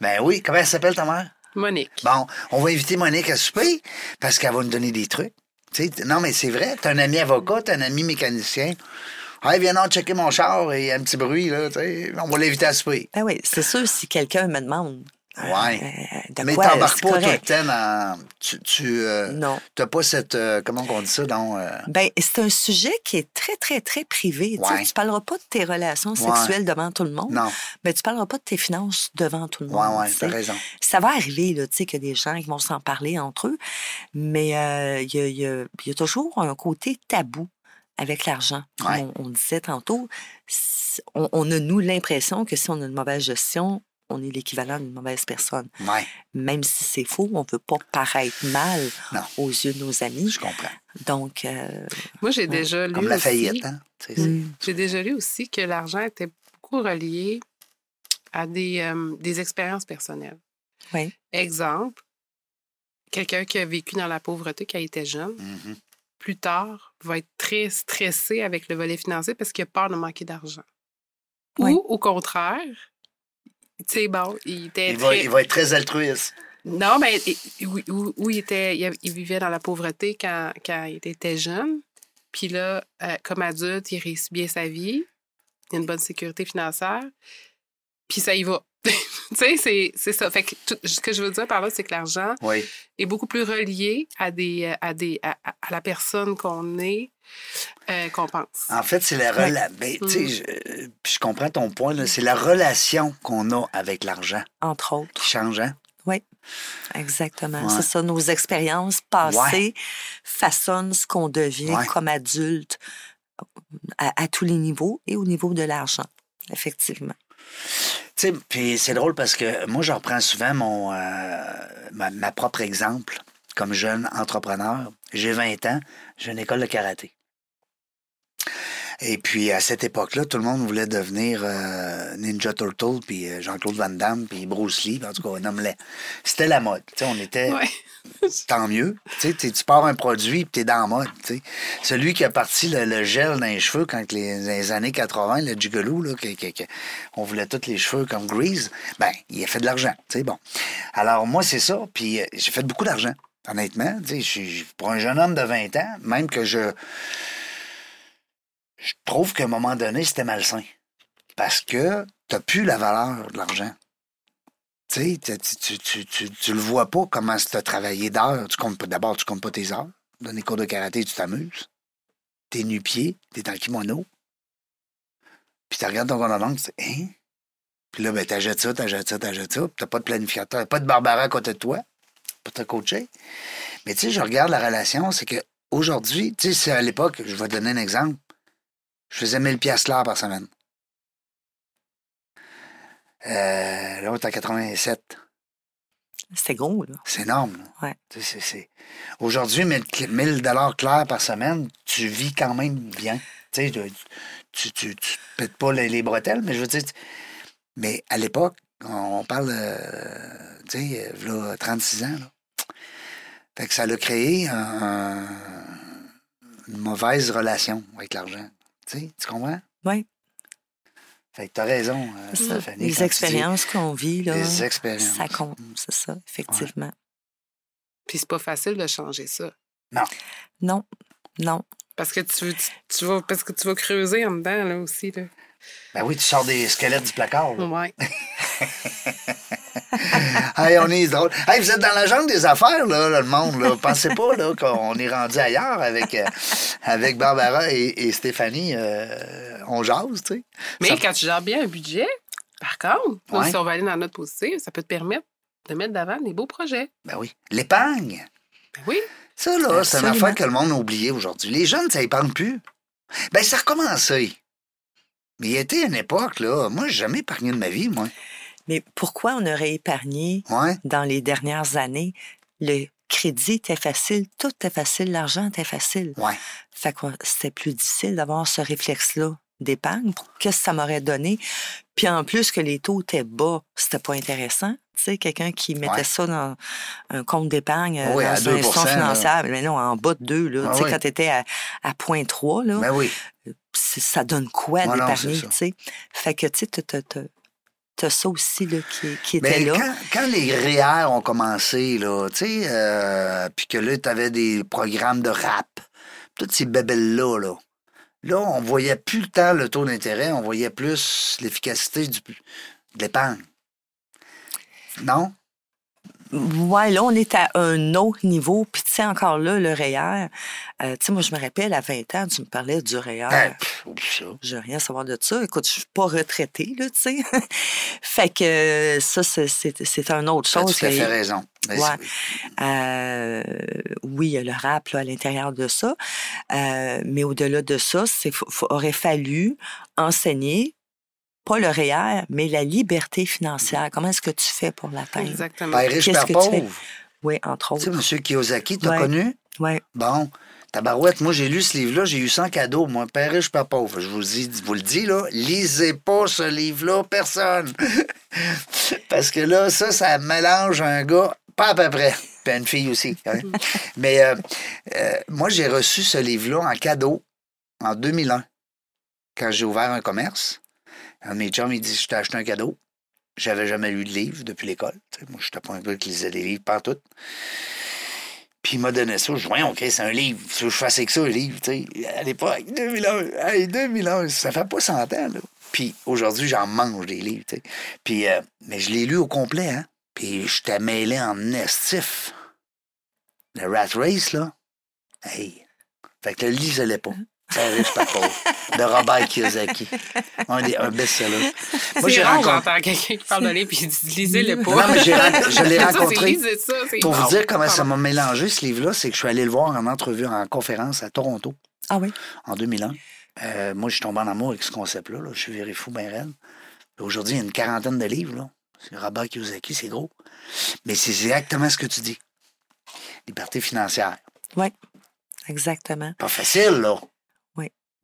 Ben oui, comment elle s'appelle ta mère? Monique. Bon, on va inviter Monique à souper parce qu'elle va nous donner des trucs. Non, mais c'est vrai, t'as un ami avocat, t'as un ami mécanicien. Hey, viens donc checker mon char et un petit bruit, là. On va l'inviter à souper. Ben oui, c'est sûr, si quelqu'un me demande. Ouais. euh, mais quoi, t'embarques pas tout le correct. temps dans. Tu. tu euh, Non. T'as pas cette. euh, comment on dit ça, donc. euh, Ben, c'est un sujet qui est très, très, très privé. Tu sais. Tu parleras pas de tes relations Ouais. sexuelles devant tout le monde, non. mais tu parleras pas de tes finances devant tout le monde. ouais, tu sais. t'as raison. Ça va arriver, là, tu sais, qu'il y a des gens qui vont s'en parler entre eux, mais il y, a, y y toujours un côté tabou avec l'argent. Ouais. On, on disait tantôt, on a, nous, l'impression que si on a une mauvaise gestion, on est l'équivalent d'une mauvaise personne. Ouais, Même si c'est faux, on ne veut pas paraître mal Non. aux yeux de nos amis. je comprends. Donc, euh, Moi, j'ai déjà lu Comme la aussi- faillite, hein? Mm, J'ai déjà lu aussi que l'argent était beaucoup relié à des, euh, des expériences personnelles. Oui. Exemple, quelqu'un qui a vécu dans la pauvreté quand il était jeune, Mhm. plus tard, va être très stressé avec le volet financier parce qu'il a peur de manquer d'argent. Oui. Ou, au contraire, tu sais, bon, il était il, va, il va être très altruiste. Non, mais où, où- où il, était, il, vivait dans la pauvreté quand, quand il était jeune. Puis là, euh, comme adulte, il réussit bien sa vie. Il a une bonne sécurité financière. Puis ça y va. tu sais, c'est- ça. Fait que tout- ce que je veux dire par là, c'est que l'argent Oui. est beaucoup plus relié à, des, euh, à, des, à- à la personne qu'on est euh, qu'on pense. En fait, c'est la Ouais. rela- ben, tu sais, Mm. je, comprends ton point, là. c'est la relation qu'on a avec l'argent entre autres. qui change, hein? Exactement. Ouais. C'est ça, nos expériences passées façonnent ce qu'on devient Ouais. comme adulte à, à tous les niveaux et au niveau de l'argent, effectivement. Tu sais, puis c'est drôle parce que moi, je reprends souvent mon, euh, ma, ma propre exemple comme jeune entrepreneur. J'ai 20 ans, j'ai une école de karaté. Et puis, à cette époque-là, tout le monde voulait devenir euh, Ninja Turtle, puis euh, Jean-Claude Van Damme, puis Bruce Lee, en tout cas, nomme-les. C'était la mode. Tu sais, on était Ouais. tant mieux. Tu sais, t'es- tu pars un produit puis t'es dans la mode. tu sais. Celui qui a parti le, le gel dans les cheveux quand les, dans les années 80, le gigolo, là, que, que- que- on voulait tous les cheveux comme Grease, ben, il a fait de l'argent. tu sais, Bon. Alors, moi, c'est ça. Puis euh, j'ai fait beaucoup d'argent, honnêtement. Pour un jeune homme de 20 ans, même que je. Je trouve qu'à un moment donné, c'était malsain. Parce que t'as plus la valeur de l'argent. Tu sais, tu, tu, tu, tu, le vois pas comment tu as travaillé d'heures. D'abord, tu comptes pas tes heures. Dans les cours de karaté, tu t'amuses. T'es nu-pied, t'es en kimono. Puis tu regardes ton compte en banque, tu dis, hein? Puis là, ben, t'achètes ça, t'achètes ça, t'achètes ça. T'as pas de planificateur, pas de Barbara à côté de toi pour te coacher. Mais tu sais, je regarde la relation, c'est que aujourd'hui, tu sais, à l'époque, je vais te donner un exemple. Je faisais 1000 piastres l'heure par semaine. Euh, là, on est en 87. C'était gros, là. C'est énorme. là. Ouais. C'est- c'est- Aujourd'hui, 1000 dollars clairs par semaine, tu vis quand même bien. Tu sais, tu, tu, tu, tu te pètes pas les, les bretelles, mais je veux dire... Mais à l'époque, on parle, euh, tu sais, euh, là, 36 ans, là. Fait que ça a créé un- une mauvaise relation avec l'argent. Tu sais, tu comprends? Oui. Fait que t'as raison, euh. Stéphanie, Les expériences qu'on vit, là, Les expériences. ça compte, c'est ça, effectivement. Puis c'est pas facile de changer ça. Non, non. Parce que tu, tu, tu vas, parce que tu vas creuser en dedans, là, aussi. Là. Ben oui, tu sors des squelettes du placard. là. Ouais. hey, on est drôle. Hey, vous êtes dans la jungle des affaires, là, là, le monde. Là. Pensez pas là, qu'on est rendu ailleurs avec, euh, avec Barbara et, et Stéphanie. euh, on jase, tu sais. Mais Ça- quand tu gères bien un budget, par contre, là, Ouais. si on va aller dans notre positive, ça peut te permettre de mettre d'avant des beaux projets. Ben oui. L'épargne. Ben oui. Ça, là, c'est une affaire que le monde a oublié aujourd'hui. Les jeunes, ça épargne plus. Ben, ça a recommencé. Mais il y a été une époque, là. Moi, j'ai jamais épargné de ma vie, moi. Mais pourquoi on aurait épargné Ouais. dans les dernières années? Le crédit était facile, tout était facile, l'argent était facile. Ouais. Fait que c'était plus difficile d'avoir ce réflexe-là d'épargne. Qu'est-ce que ça m'aurait donné? Puis en plus que les taux étaient bas, c'était pas intéressant. Tu sais, quelqu'un qui mettait Ouais. ça dans un compte d'épargne euh, Oui, dans 2 un là. financière, mais non, en bas de 2, là. Ah tu sais, oui. quand tu étais à, à 0.3, là, Ben oui. ça donne quoi non, d'épargner, tu sais? Fait que, tu sais, t'as- ça aussi, là, qui, qui était Mais là. quand, quand les REER ont commencé, là, tu sais, euh, puis que là, tu avais des programmes de rap, toutes ces bébelles-là, là, là, on voyait plus le temps le taux d'intérêt, on voyait plus l'efficacité du, de l'épargne. Non? Ouais, là, on est à un autre niveau. Puis, tu sais, encore là, le REER, euh, tu sais, moi, je me rappelle, à 20 ans, tu me parlais du REER. Ça. Je veux rien savoir de ça. Écoute, je suis pas retraitée, là, tu sais. fait que ça, c'est- un autre Tu as chose. à que- fait raison. Ben, Ouais. Euh, oui, il y a le rap là, à l'intérieur de ça. Euh, mais au-delà de ça, il aurait fallu enseigner, pas le REER, mais la liberté financière. Comment est-ce que tu fais pour l'atteindre? Exactement. Riche, père que tu fais? pauvre. Oui, entre Tu sais, autres. M. Kiyosaki, t'as Ouais. connu? Ouais. Bon, tabarouette, moi j'ai lu ce livre-là, j'ai eu 100 cadeaux, moi, père riche, père pauvre. Je vous, dis, vous le dis, là, lisez pas ce livre-là, personne. Parce que là, ça, ça mélange un gars, pas à peu près, puis une fille aussi. hein. Mais euh, euh, moi, j'ai reçu ce livre-là en cadeau en 2001, quand j'ai ouvert un commerce. Un de mes chums, il dit, je t'ai acheté un cadeau. J'avais jamais lu de livre depuis l'école. Moi, je n'étais pas un gars qui lisait des livres partout. Puis il m'a donné ça. Je dis, voyons, OK, c'est un livre. Veux que je fasse avec ça, un livre, tu sais? À l'époque, 2001. Hey, 2001, ça fait pas 100 ans, là. Puis aujourd'hui, j'en mange des livres, tu sais. Puis, euh, mais je l'ai lu au complet, hein. Puis je t'ai mêlé en estif. Le Rat Race, là. Hey. Fait que le lisez-le pas. Père riche, pas pauvre. De Robert Kiyosaki. Un, des- un best-seller. Moi, j'ai rencontré. j'entends quelqu'un qui parle de livre et il dit lisez-le pas. Non, mais je l'ai rencontré. ça, Pour vous dire comment ça m'a mélangé, ce livre-là, c'est que je suis allé le voir en entrevue, en conférence à Toronto Ah oui? en 2001. Euh, moi, je suis tombé en amour avec ce concept-là. là. Je suis viré fou, ben raide. Puis Aujourd'hui, il y a une quarantaine de livres. Là. C'est Robert Kiyosaki, c'est gros. Mais c'est exactement ce que tu dis. Liberté financière. Oui, exactement. Pas facile, là.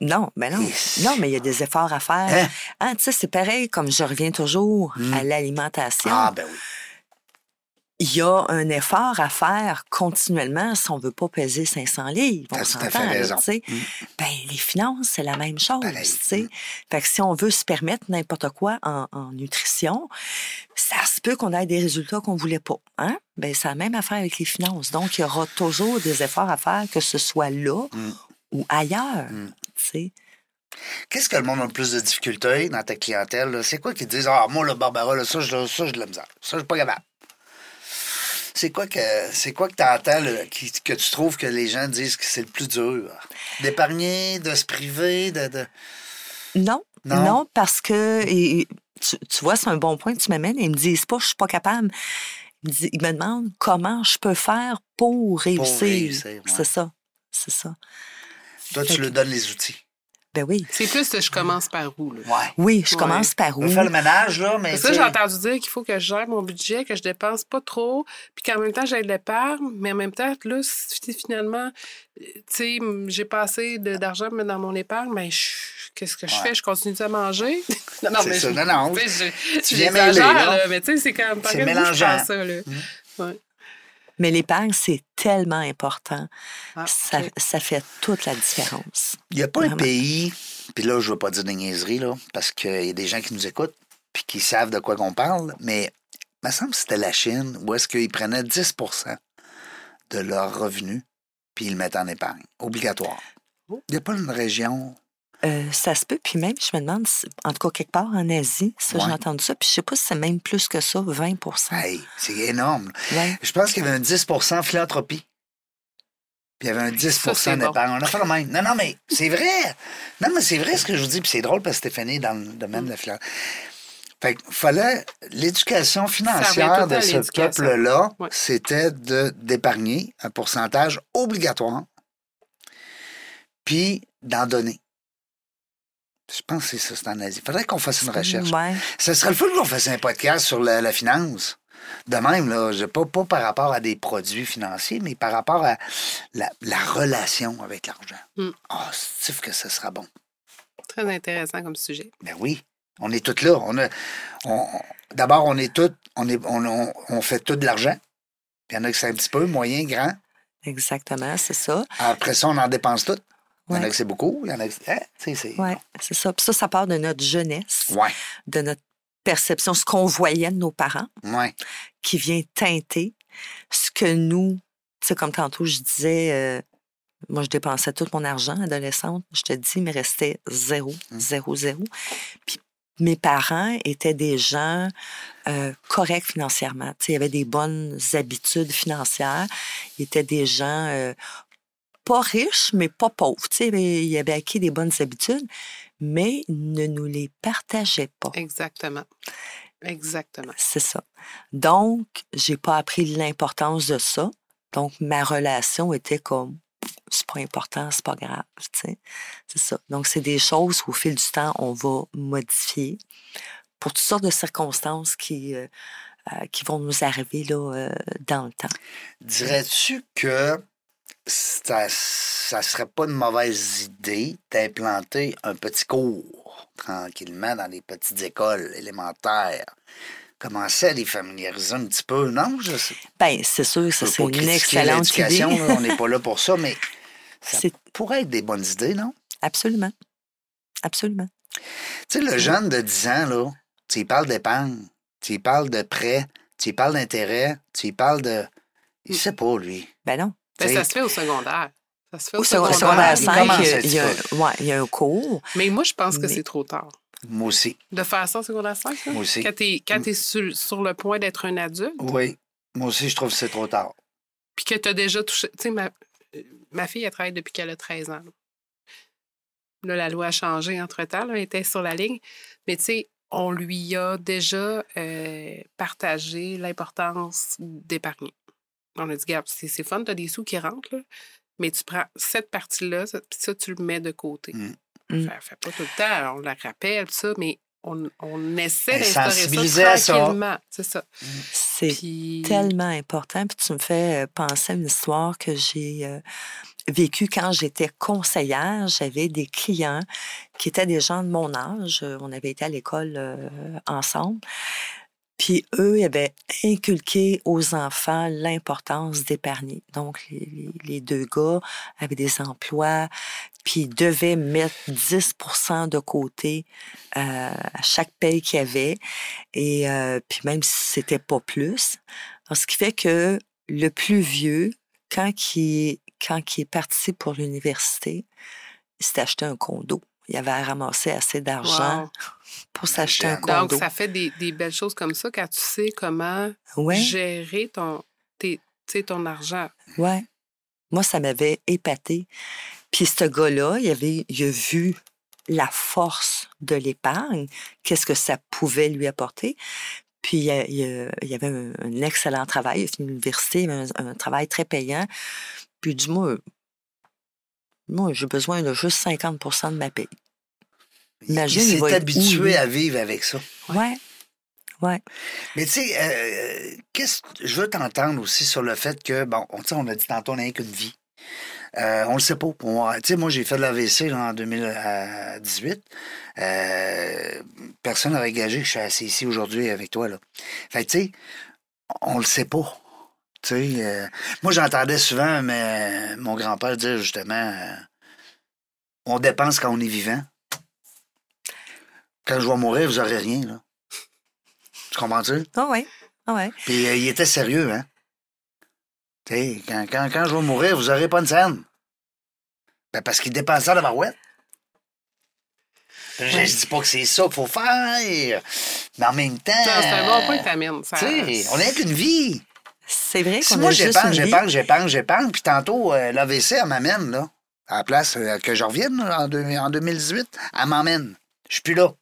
Non, mais non. Yes. Non, mais il y a des efforts à faire. Hein? Ah, tu sais, c'est pareil, comme je reviens toujours Mm. à l'alimentation. Ah, ben oui. Il y a un effort à faire continuellement si on ne veut pas peser 500 livres. On tout à fait raison. tu sais. Mm. Ben, les finances, c'est la même chose. Mm. Fait que si on veut se permettre n'importe quoi en, en nutrition, ça se peut qu'on ait des résultats qu'on ne voulait pas. Hein? Ben, c'est la même affaire avec les finances. Donc, il y aura toujours des efforts à faire, que ce soit là Mm. ou ailleurs. Tu sais. Qu'est-ce que le monde a le plus de difficultés dans ta clientèle? C'est quoi qu'ils disent? Ah, moi, le Barbara, là, ça, je, ça, j'ai de la misère. Ça, je suis pas capable. C'est quoi que c'est quoi que tu entends que tu trouves que les gens disent que c'est le plus dur? D'épargner, de se priver, de. de- Non, Non? non, parce que et- et tu, tu vois, c'est un bon point que tu m'amènes. Ils me disent pas, je suis pas capable. Ils me, disent- ils me demandent comment je peux faire pour réussir. réussir, ouais. C'est ça, c'est ça. Toi, tu leur donnes les outils. Ben oui, C'est plus que je commence par où, là. Ouais. oui, je Ouais. commence par où va faire le ménage, là, mais. Ça, j'ai entendu dire qu'il faut que je gère mon budget, que je dépense pas trop, puis qu'en même temps, j'ai de l'épargne, mais en même temps, là, si finalement, tu sais, j'ai pas assez de- d'argent à mettre dans mon épargne, mais je- qu'est-ce que je Ouais. fais? Je continue à manger? non, mais ça. je- Non, non. tu je- je viens mêler, là. mais tu sais, c'est quand même pas je mélangeant. ça, là. Mm. Ouais. Mais l'épargne, c'est tellement important. Ah, Ça, fait toute la différence. Il n'y a pas un pays, puis là, je ne veux pas dire des niaiseries, là, parce qu'il y a des gens qui nous écoutent, puis qui savent de quoi qu'on parle, mais il me semble que c'était la Chine, où est-ce qu'ils prenaient 10% de leurs revenus, puis ils le mettaient en épargne, obligatoire. Oh. Il n'y a pas une région. Euh, ça se peut, puis même, je me demande, si- en tout cas, quelque part en Asie, ça, Ouais. j'ai entendu ça, puis je sais pas si c'est même plus que ça, 20 Hey, c'est énorme. Ouais. Je pense qu'il y avait un 10% philanthropie. Puis il y avait un 10 Ça, c'est bon. d'épargne. On a fait le même. Non, non, mais c'est vrai. Non, mais c'est vrai ce que je vous dis. Puis c'est drôle parce que Stéphanie est dans le domaine de la philanthropie. Fait qu'il fallait l'éducation financière de ce peuple-là, Ouais. c'était de d'épargner un pourcentage obligatoire, puis d'en donner. Je pense que c'est ça, c'est en Asie. Faudrait qu'on fasse une recherche. Ouais. Ça serait le fun qu'on fasse un podcast sur la, la finance. De même, là, je- pas, pas par rapport à des produits financiers, mais par rapport à la, la relation avec l'argent. Mm. Ah, c'est que ce sera bon? Très intéressant comme sujet. Ben oui, on est tous là. On a, on- D'abord, on est tous, on, est, on, on, on fait tout de l'argent. Puis il y en a qui c'est un petit peu, moyen, grand. Exactement, c'est ça. Après ça, on en dépense tout. Il y en a qui c'est beaucoup, il y en a qui hein, c'est... Oui, c'est ça. Puis ça, ça part de notre jeunesse, Ouais, de notre perception, ce qu'on voyait de nos parents, ouais. qui vient teinter ce que nous, tu sais, comme tantôt, je disais, euh, moi, je dépensais tout mon argent adolescente. Je te dis, il me restait zéro, Mm. zéro, zéro. Puis mes parents étaient des gens euh, corrects financièrement. Tu sais, ils avaient des bonnes habitudes financières. Ils étaient des gens euh, pas riches, mais pas pauvres. Tu sais, ils avaient acquis des bonnes habitudes, mais ne nous les partageaient pas. Exactement. Exactement. C'est ça. Donc, j'ai pas appris l'importance de ça. Donc, ma relation était comme, c'est pas important, c'est pas grave, tu sais. C'est ça. Donc, c'est des choses qu'au fil du temps, on va modifier pour toutes sortes de circonstances qui, euh, euh, qui vont nous arriver là, euh, dans le temps. Dirais-tu que ça, ça serait pas une mauvaise idée d'implanter un petit cours tranquillement dans les petites écoles élémentaires? Commencer à les familiariser un petit peu, non? Je sais. Ben, c'est sûr, ça, Je veux c'est une excellente idée. on n'est pas là pour ça, mais ça pourrait être des bonnes idées, non? Absolument. Absolument. Tu sais, le jeune de 10 ans, là, tu lui parles d'épargne, tu lui parles de prêt, tu lui parles d'intérêt, tu lui parles de. Il sait pas, lui. Ben non. Ben, ça se fait au secondaire. Ça se fait au, Au secondaire, secondaire. secondaire il 5, commence il y a, un il y a- petit ouais, il y a un cours. Mais moi, je pense que Mais- c'est trop tard. Moi aussi. De faire ça au secondaire 5, là? Moi aussi. Quand t'es quand t'es sur, sur le point d'être un adulte, Oui. Moi aussi, je trouve que c'est trop tard. puis que t'as déjà touché... Tu sais, ma, ma fille, elle travaille depuis qu'elle a 13 ans. Là, Là, la loi a changé entre-temps. Elle était sur la ligne. Mais tu sais, on lui a déjà euh, partagé l'importance d'épargner. On a dit, Gab, c'est c'est fun, t'as des sous qui rentrent, là, mais tu prends cette partie-là, ça, puis ça, tu le mets de côté. Mm. Fait, fait pas tout le temps, on la rappelle, tout ça, mais on, on essaie d'instaurer ça tranquillement. C'est ça. C'est Puis... tellement important. Puis tu me fais euh, penser à une histoire que j'ai euh, vécue quand j'étais conseillère. J'avais des clients qui étaient des gens de mon âge. Euh, On avait été à l'école euh, ensemble. Puis eux, ils avaient inculqué aux enfants l'importance d'épargner. Donc, les, deux gars avaient des emplois, puis ils devaient mettre 10% de côté euh, à chaque paye qu'il y avait. Et euh, puis même si c'était pas plus. Ce qui fait que le plus vieux, quand il, quand est parti pour l'université, il s'est acheté un condo. Il avait ramassé assez d'argent Wow. pour s'acheter un Donc, Donc, condo. ça fait des, des belles choses comme ça quand tu sais comment Ouais, gérer ton, tes- ton argent. ouais. Moi, ça m'avait épaté. Puis ce gars-là, il avait, il a vu la force de l'épargne, qu'est-ce que ça pouvait lui apporter. Puis il, il avait un, un excellent travail, il avait un, un travail très payant. Puis du moi, moi j'ai besoin de juste 50% de ma paye. Imagine, il s'est habitué à vivre avec ça. Ouais, ouais. Mais tu sais, euh, qu'est-ce je veux t'entendre aussi sur le fait que, bon, on, tu sais, on a dit tantôt, on n'a qu'une vie. Euh, on le sait pas. On- Tu sais, moi, j'ai fait de l'AVC là, en 2018. Euh, personne n'aurait gagé que je suis assis ici aujourd'hui avec toi. Là. Fait que, tu sais, on le sait pas. Tu sais, euh, moi, j'entendais souvent mais, mon grand-père dire justement on dépense quand on est vivant. Quand je vais mourir, vous n'aurez rien. Là. Tu comprends-tu? Ah ouais, ah ouais. Puis euh, il était sérieux, hein? Tu sais, quand, quand, quand je vais mourir, vous n'aurez pas une scène. Ben, parce qu'il dépensait à la barouette. Je, je dis pas que c'est ça qu'il faut faire, mais en même temps. Ça, C'est un bon point que t'amènes. Ça- on n'a qu'une vie. C'est vrai Si qu'on moi, a juste j'épargne, une vie. j'épargne, j'épargne, j'épargne, puis tantôt, euh, l'AVC, elle m'amène, là, à la place euh, que je revienne là, en, deux- en 2018, elle m'emmène. Je suis plus là.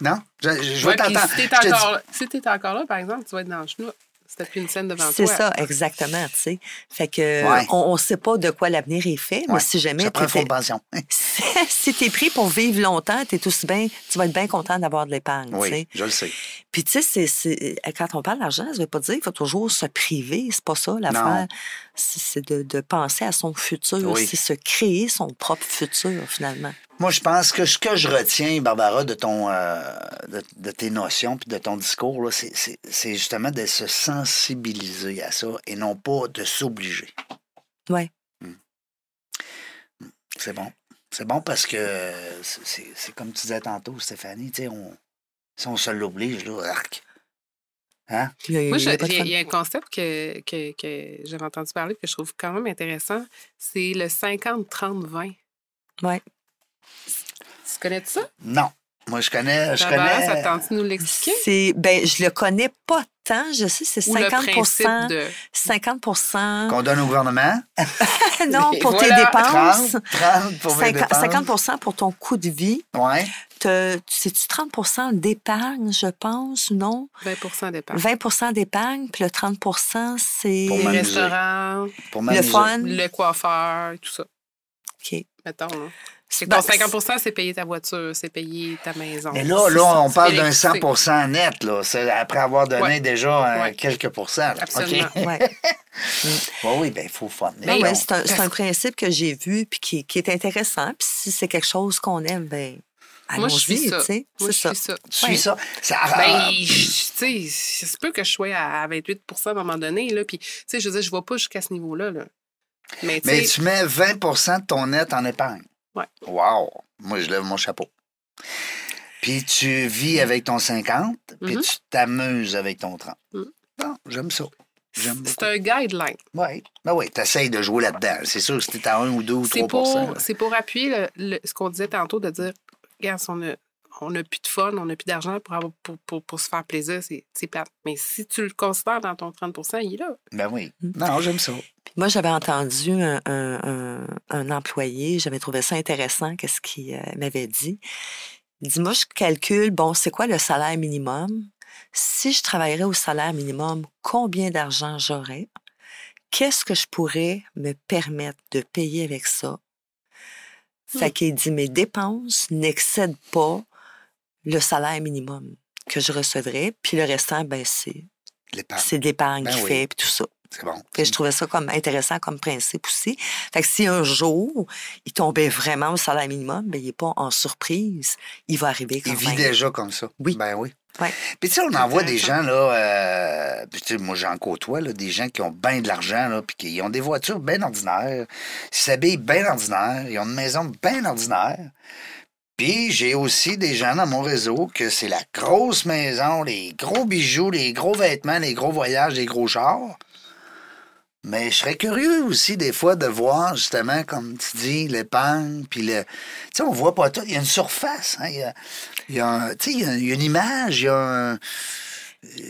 Non? Je, je, je veux Ouais, puis t'entendre. si t'es dis- encore, si encore là, par exemple, tu vas être dans le genou. Si t'as plus une scène devant C'est toi. ça, exactement, tu sais. Fait que Ouais. on ne sait pas de quoi l'avenir est fait, mais Ouais, si jamais ça prend un fonds de t'étais- pension. si t'es pris pour vivre longtemps, t'es aussi bien, tu vas être bien content d'avoir de l'épargne, tu. Oui, je le sais. Puis tu sais, c'est- c'est- quand on parle d'argent, ça veut pas dire qu'il faut toujours se priver, c'est pas ça l'affaire. C'est c'est de, de penser à son futur, Oui. c'est se créer son propre futur finalement. Moi, je pense que ce que je retiens, Barbara, de ton euh, de, de tes notions puis de ton discours, là, c'est- c'est c'est justement de se sensibiliser à ça et non pas de s'obliger. Ouais. C'est bon. C'est bon parce que c'est- c'est comme tu disais tantôt, Stéphanie, tu sais, on, si on se l'oblige, là, arc. Hein? Il y a- Moi, il y a il y, un concept que, que, que j'avais entendu parler que je trouve quand même intéressant. C'est le 50-30-20. Ouais. Tu connais ça? Non. Moi, je connais. Je connais. ça te tente de nous l'expliquer? C'est, ben, je le connais pas tant. Je sais, c'est Ou le 50 principe de... 50 Qu'on donne au gouvernement? Non, Et pour voilà, tes dépenses. 30, 30 pour mes 50, dépenses. 50 pour ton coût de vie. Ouais. C'est-tu 30 d'épargne, je pense, non? 20% d'épargne. 20% d'épargne, puis le 30% c'est... Pour Les m'amuser. restaurants, Pour Le fun. le coiffeur, tout ça. OK. Mettons, là. C'est Ben, ton 50% c'est payer ta voiture, c'est payer ta maison. Mais là, C'est là, on c'est parle d'un l'électricité. 100 net, là. C'est après avoir donné Ouais. déjà euh, Ouais. quelques pourcents. là. Absolument. Ouais. Ouais, oui, bien, il faut fun. Mais mais c'est un, c'est un principe que j'ai vu puis qui, qui est intéressant. Puis si c'est quelque chose qu'on aime, ben Moi, je suis allons-y, ça. tu sais. Moi, C'est je ça. suis ça. Tu suis Ouais. ça? ça Ben, tu sais, ça se peut que je sois à 28% à un moment donné, là, puis, tu sais, je veux dire, je ne vais pas jusqu'à ce niveau-là, là. Mais, tu mets 20% de ton net en épargne. Ouais. Wow! Moi, je lève mon chapeau. Puis tu vis avec ton 50, puis Mhm. tu t'amuses avec ton 30. Mhm. Bon, j'aime ça. J'aime c'est un guideline. Oui. Ben oui, tu essayes de jouer là-dedans. C'est sûr que si t'es à 1 ou 2 ou 3 C'est pour, c'est pour appuyer le- le- ce qu'on disait tantôt de dire, regarde, si on a, on a plus de fun, on n'a plus d'argent pour, avoir- pour, pour, pour se faire plaisir, c'est, c'est plate. Mais si tu le considères dans ton 30% il est là. Ben oui. Mm. Non, j'aime ça. Moi, j'avais entendu un, un- un- un employé, j'avais trouvé ça intéressant, qu'est-ce qu'il euh, m'avait dit. Il dit, moi, je calcule, bon, c'est quoi le salaire minimum? Si je travaillerais au salaire minimum, combien d'argent j'aurais? Qu'est-ce que je pourrais me permettre de payer avec ça? Fait Hmm. qu'il dit, mes dépenses n'excèdent pas le salaire minimum que je recevrais, puis le restant, ben, c'est, c'est de l'épargne Ben qu'il oui. fait, puis tout ça. C'est bon. Que je trouvais ça comme intéressant comme principe aussi. Fait que si un jour, il tombait vraiment au salaire minimum, ben, il n'est pas en surprise. Il va arriver quand Il vit même. déjà comme ça. Oui. Ben oui. Ouais. Puis tu sais, on en voit des gens, là, euh, puis tu sais, moi j'en côtoie, là, des gens qui ont bien de l'argent, là, puis qui ont des voitures bien ordinaires, ils s'habillent bien ordinaires, ils ont une maison bien ordinaire. Puis j'ai aussi des gens dans mon réseau que c'est la grosse maison, les gros bijoux, les gros vêtements, les gros voyages, les gros chars. Mais je serais curieux aussi des fois de voir justement, comme tu dis, l'épargne, puis le... Tu sais, on voit pas tout. Il y a une surface, hein, il y a, il y a un- tu sais, il y a- il y a une image, il y a un...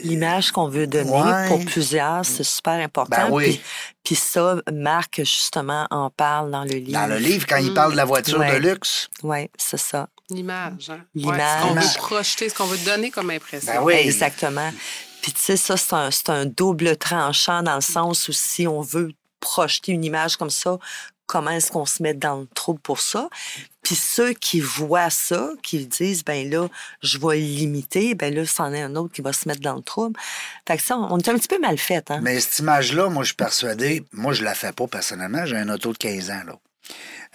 L'image qu'on veut donner Ouais. pour plusieurs, c'est super important. Ben oui. Puis, puis ça, Marc, justement, en parle dans le livre. Dans le livre, quand il parle de la voiture Ouais. de luxe, Oui, c'est ça. L'image. Hein? L'image. Ouais, ce qu'on veut projeter, ce qu'on veut donner comme impression. Ben oui. Exactement. Puis tu sais, ça, c'est un, double tranchant dans le sens où si on veut projeter une image comme ça, comment est-ce qu'on se met dans le trouble pour ça? Puis ceux qui voient ça, qui disent, ben là, je vais limiter, ben là, c'en est un autre qui va se mettre dans le trouble. Fait que ça, on est un petit peu mal fait, hein? Mais cette image-là, moi, je suis persuadé, moi, je la fais pas personnellement. J'ai un auto de 15 ans, là.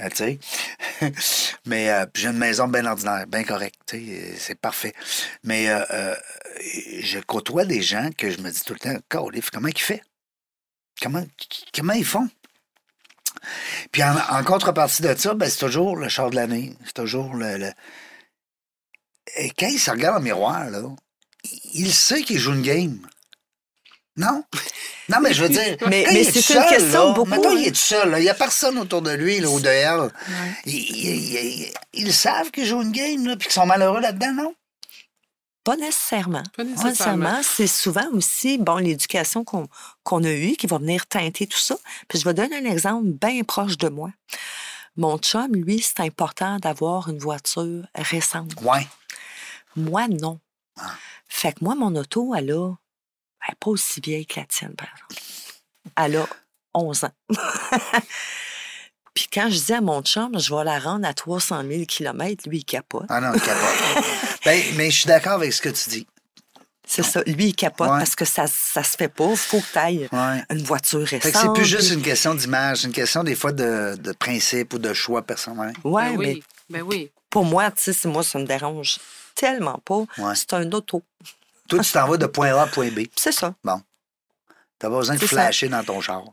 Euh, tu sais? Mais euh, j'ai une maison bien ordinaire, bien correcte. euh, C'est parfait. Mais euh, euh, je côtoie des gens que je me dis tout le temps, comment ils font? Comment, ils font? Puis en, en contrepartie de ça, ben, c'est toujours le char de l'année. C'est toujours le. le- Et quand il se regarde le miroir, là, il sait qu'il joue une game. Non? Non, mais je veux dire. Mais- quand mais il est c'est une seul, question là, beaucoup, Mettons, hein. il est tout seul. là, Il n'y a personne autour de lui là, ou de elle. Ils, ils- ils- ils savent qu'ils jouent une game, là, puis qu'ils sont malheureux là-dedans, non? Pas nécessairement. Pas Pas nécessairement. C'est souvent aussi, bon, l'éducation qu'on qu'on a eue qui va venir teinter tout ça. Puis je vais donner un exemple bien proche de moi. Mon chum, lui, c'est important d'avoir une voiture récente. Ouais. Moi, non. Ah. Fait que moi, mon auto, elle a, elle est pas aussi vieille que la tienne, par exemple. Elle a 11 ans. Puis quand je dis à mon chum, je vais la rendre à 300 000 km, lui, il capote. Ah non, il capote. ben, mais je suis d'accord avec ce que tu dis. C'est ça. Lui, il capote Ouais. parce que ça, ça se fait pas. faut que tu ailles Ouais. une voiture récente. Fait que c'est plus juste une question d'image, c'est une question des fois de, de principe ou de choix personnel. Ouais, Ben mais oui. Ben oui. pour moi, tu sais, c'est- moi, ça me dérange tellement pas. Ouais. C'est un auto. Toi, tu t'en vas de point A à point B. C'est ça. T'as pas besoin de ça. flasher dans ton char.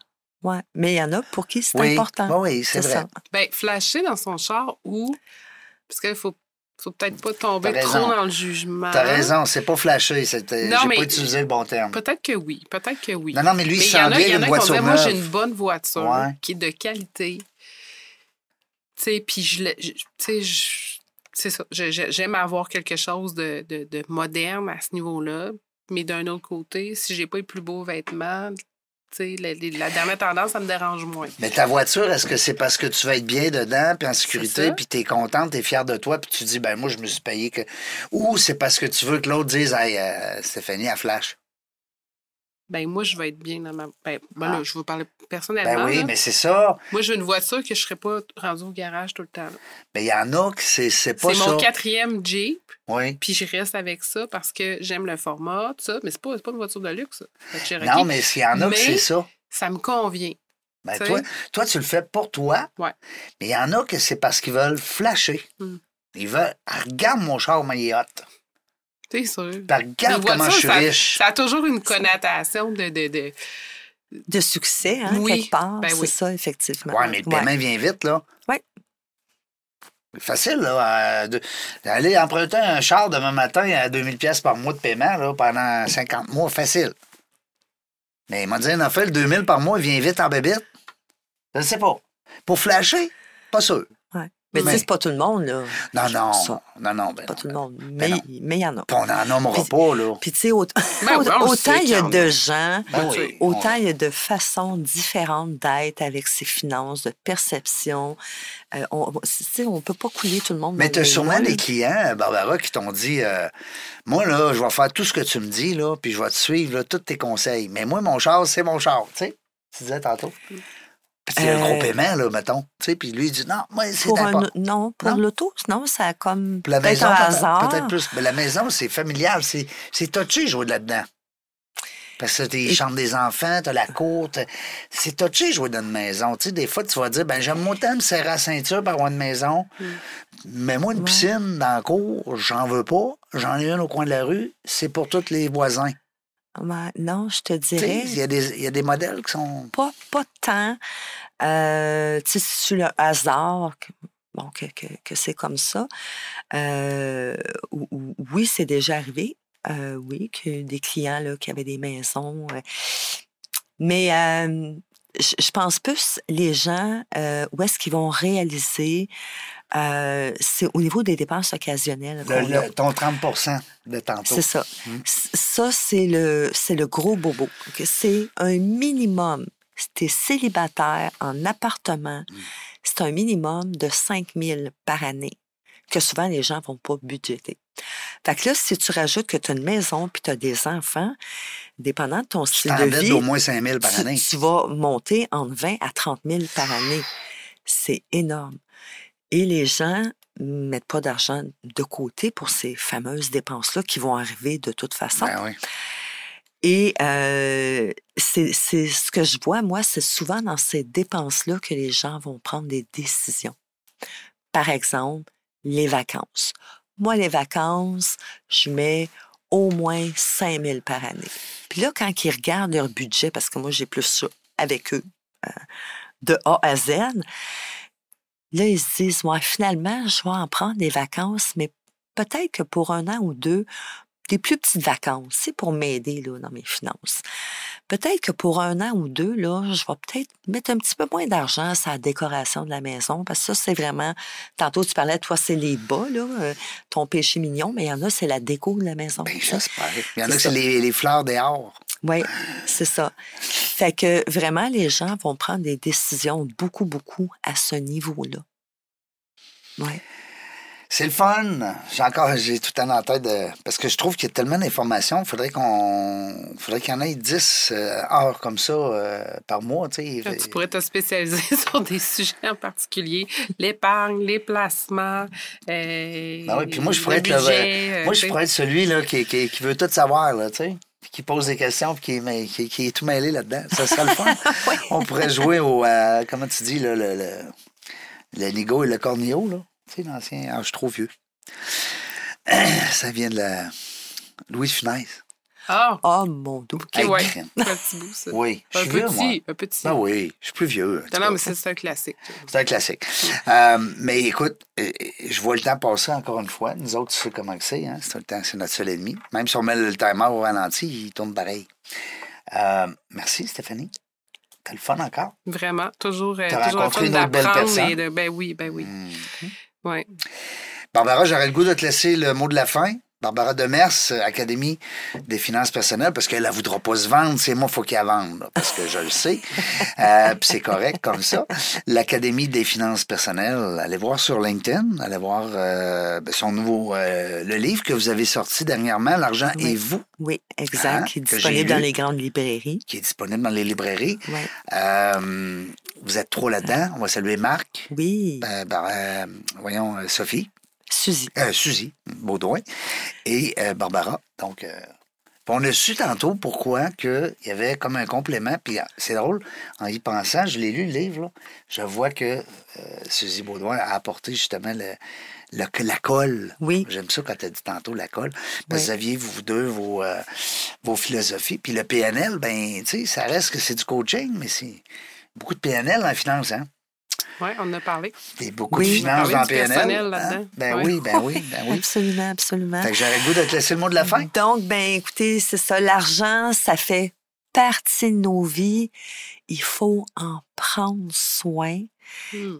Ouais. Mais il y en a pour qui c'est Oui. important. Ben oui, c'est vrai. ça. Ben, flasher dans son char ou. Parce qu'il faut, faut peut-être pas tomber trop dans le jugement. T'as raison, c'est pas flasher, c'était- Non, j'ai pas utilisé le bon terme. Peut-être que oui. Peut-être que oui. Non, non, mais lui, il Mais il y s'en en a, vient vont voiture dire, moi, j'ai neuve. une bonne voiture Ouais. qui est de qualité. Tu sais, puis je, je- c'est ça. J'aime avoir quelque chose de, de- de moderne à ce niveau-là. Mais d'un autre côté, si j'ai pas les plus beaux vêtements, tu sais, la, la dernière tendance, ça me dérange moins. Mais ta voiture, est-ce que c'est parce que tu vas être bien dedans, puis en sécurité, puis tu es contente, tu es fière de toi, puis tu dis, ben moi, je me suis payé que. Ou c'est parce que tu veux que l'autre dise, hey, euh, Stéphanie, à flash. Ben moi, je vais être bien dans ma. Ben, ben là, Ah. je veux parler personnellement. Ben oui, là. mais c'est ça. Moi, je veux une voiture que je ne serais pas rendue au garage tout le temps. là. Mais il y en a que c'est c'est pas C'est ça. mon quatrième Jeep, Oui. puis je reste avec ça parce que j'aime le format, tout ça. Mais c'est pas, c'est pas une voiture de luxe, ça. Non, mais s'il y en a que c'est ça. Ça me convient. Ben, toi, toi, tu le fais pour toi. Ouais. Mais il y en a que c'est parce qu'ils veulent flasher. Hmm. Ils veulent. Regarde mon char, mais il est hot. T'es sûr? Puis La regarde voiture, comment je suis ça, riche. ça a toujours une connotation de. de, de... De succès, hein, Oui, quelque part. ben c'est oui. ça, effectivement. Ouais, mais le paiement vient vite, là. Ouais. C'est facile, là, de- d'aller emprunter un char demain matin à 2000 pièces par mois de paiement, là, pendant 50 mois, facile. Mais il m'a dit, en fait, le 2000 par mois, il vient vite en bébite. Je ne sais pas. Pour flasher, pas sûr. Mais tu Mais- sais, c'est pas tout le monde, là. Non, non, Ça. non, non, ben Pas non. tout le monde. Ben Mais il y en a. Puis on n'en nommera Puis- pas, là. Puis, tu sais, autant, Ben autant il y a de gens, Ben oui, autant on- il y a de façons différentes d'être avec ses finances, de perception. Euh, on tu sais, on peut pas couler tout le monde. Mais tu as sûrement des clients, Barbara, qui t'ont dit euh, Moi, là, je vais faire tout ce que tu me dis, là, puis je vais te suivre, là, tous tes conseils. Mais moi, mon char, c'est mon char, tu sais. Tu disais tantôt. Puis c'est un Euh, gros paiement, là, mettons. Tu sais, puis lui, il dit Non, moi, c'est un, non, pour l'auto, non, ça a comme Puis la maison, peut-être- plus. Mais la maison, c'est familial. C'est, c'est touché jouer là-dedans? Parce que t'es Et- chambres des enfants, t'as la cour. t'as- C'est touché jouer dans une maison? Tu sais, des fois, tu vas dire, ben j'aime autant me serrer la ceinture par avoir une maison. Mais moi, une Ouais. piscine dans la cour, j'en veux pas. J'en ai une au coin de la rue. C'est pour tous les voisins. Ouais, non, je te dirais. Il y, a des- il y a des modèles qui sont. pas, pas tant. Euh, tu sais, sur le hasard que, bon, que, que, que c'est comme ça. Euh, ou- ou- oui, c'est déjà arrivé. Euh, oui, que des clients là, qui avaient des maisons. euh, mais euh, je pense plus les gens, où est-ce qu'ils vont réaliser, euh, c'est au niveau des dépenses occasionnelles. Le- le- ton 30% de tantôt. C'est ça. C- Ça, c'est le, c'est le gros bobo. ok? C'est un minimum. Si tu es célibataire en appartement, Hmm. c'est un minimum de 5 000 par année que souvent les gens vont pas budgéter. Fait que là, si tu rajoutes que tu as une maison puis tu as des enfants, dépendant de ton style de vie, d'au moins 5 000 par tu, année. tu vas monter entre 20 à 30 000 par année. C'est énorme. Et les gens mettent pas d'argent de côté pour ces fameuses dépenses-là qui vont arriver de toute façon. Ben oui. Et euh, c'est ce que je vois, moi, c'est souvent dans ces dépenses-là que les gens vont prendre des décisions. Par exemple, les vacances. Moi, les vacances, je mets au moins 5 000 par année. Puis là, quand ils regardent leur budget, parce que moi, j'ai plus ça avec eux, euh, de A à Z, là, ils se disent, ouais, finalement, je vais en prendre des vacances, mais peut-être que pour un an ou deux, des plus petites vacances, c'est pour m'aider là, dans mes finances. Peut-être que pour un an ou deux, là, je vais peut-être mettre un petit peu moins d'argent sur la décoration de la maison, parce que ça, c'est vraiment... Tantôt, tu parlais, toi, c'est les bas, là, euh, ton péché mignon, mais il y en a, c'est la déco de la maison. Sais. j'espère. Il y en a C'est les, les fleurs dehors. Oui, c'est ça. Fait que vraiment, les gens vont prendre des décisions beaucoup, beaucoup à ce niveau-là. Oui. C'est le fun. J'ai encore, j'ai tout temps en tête de. Parce que je trouve qu'il y a tellement d'informations. Il faudrait qu'on. faudrait qu'il y en ait 10 euh, heures comme ça euh, par mois, tu sais. Tu pourrais te spécialiser sur des sujets en particulier. L'épargne, les placements. Euh, Ben oui, puis moi, je pourrais être le- Moi, je pourrais être celui là, qui, qui, qui veut tout savoir, là, tu sais. Puis Qui pose des questions puis qui, mais qui, qui est tout mêlé là-dedans. Ça serait le fun. On pourrait jouer au. euh, comment tu dis, là, le, le, le Nigo et le Cornio, là. Sais, l'ancien. Ah, je suis trop vieux. Ça vient de la. Louise Funès. Ah, Oh, mon Dieu. OK, Hey, ouais. crème. Un petit bout, ça. Oui, je Un suis vieux, moi. petit, un petit. Ben oui, je suis plus vieux. Non, mais c'est c'est un classique. C'est un classique. Euh, mais écoute, euh, je vois le temps passer encore une fois. Nous autres, tu sais comment que c'est. Hein? C'est le temps, c'est notre seul ennemi. Même si on met le timer au ralenti, il tourne pareil. Euh, merci, Stéphanie. T'as le fun encore? Vraiment, toujours, euh, toujours le rencontré une autre belle d'apprendre personne? et de- ben oui, ben oui. Hmm. Ouais. Barbara, j'aurais le goût de te laisser le mot de la fin. Barbara Demers, Académie des finances personnelles, parce qu'elle ne voudra pas se vendre, c'est moi, il faut qu'elle vende, là, parce que je le sais. Euh, c'est correct comme ça. L'Académie des finances personnelles, allez voir sur LinkedIn, allez voir euh, ben, son nouveau, euh, le livre que vous avez sorti dernièrement, L'argent Oui. et vous, Oui, exact. Hein, qui est disponible dans les grandes librairies. qui est disponible dans les librairies. Oui. Euh, vous êtes trop là-dedans. On va saluer Marc, Oui. euh, ben, euh, voyons, euh, Sophie, Suzy. euh, Suzy Baudouin et euh, Barbara. Donc, euh, on a su tantôt pourquoi que il y avait comme un complément. Puis euh, c'est drôle, en y pensant, je l'ai lu le livre, là, je vois que euh, Suzy Baudouin a apporté justement le, le- la colle. Oui. J'aime ça quand tu as dit tantôt la colle. Parce que vous aviez, vous deux, vos, vos philosophies. Puis le PNL, ben, tu sais, ça reste que c'est du coaching, mais c'est beaucoup de PNL en finance, hein? Oui, on en a parlé. Il y a beaucoup Oui. de finances dans PNL. personnel hein? là-dedans. Ben Ouais. oui, ben oui, ben oui. Absolument, absolument. Fait que j'aurais le goût de te laisser le mot de la fin. Donc, ben écoutez, c'est ça, l'argent, ça fait partie de nos vies. Il faut en prendre soin. Hmm.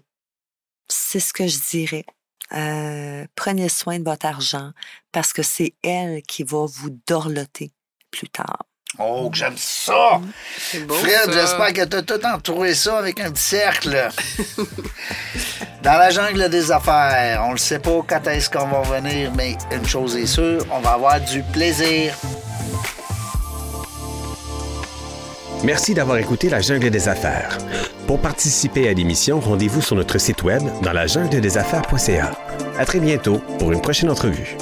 C'est ce que je dirais. Euh, prenez soin de votre argent parce que c'est elle qui va vous dorloter plus tard. Oh, que j'aime ça! Beau. Fred, ça. j'espère que tu as tout entouré ça avec un petit cercle. Dans la jungle des affaires, on ne sait pas quand est-ce qu'on va revenir, mais une chose est sûre, on va avoir du plaisir. Merci d'avoir écouté La Jungle des Affaires. Pour participer à l'émission, rendez-vous sur notre site web dans la jungle des affaires.ca. À très bientôt pour une prochaine entrevue.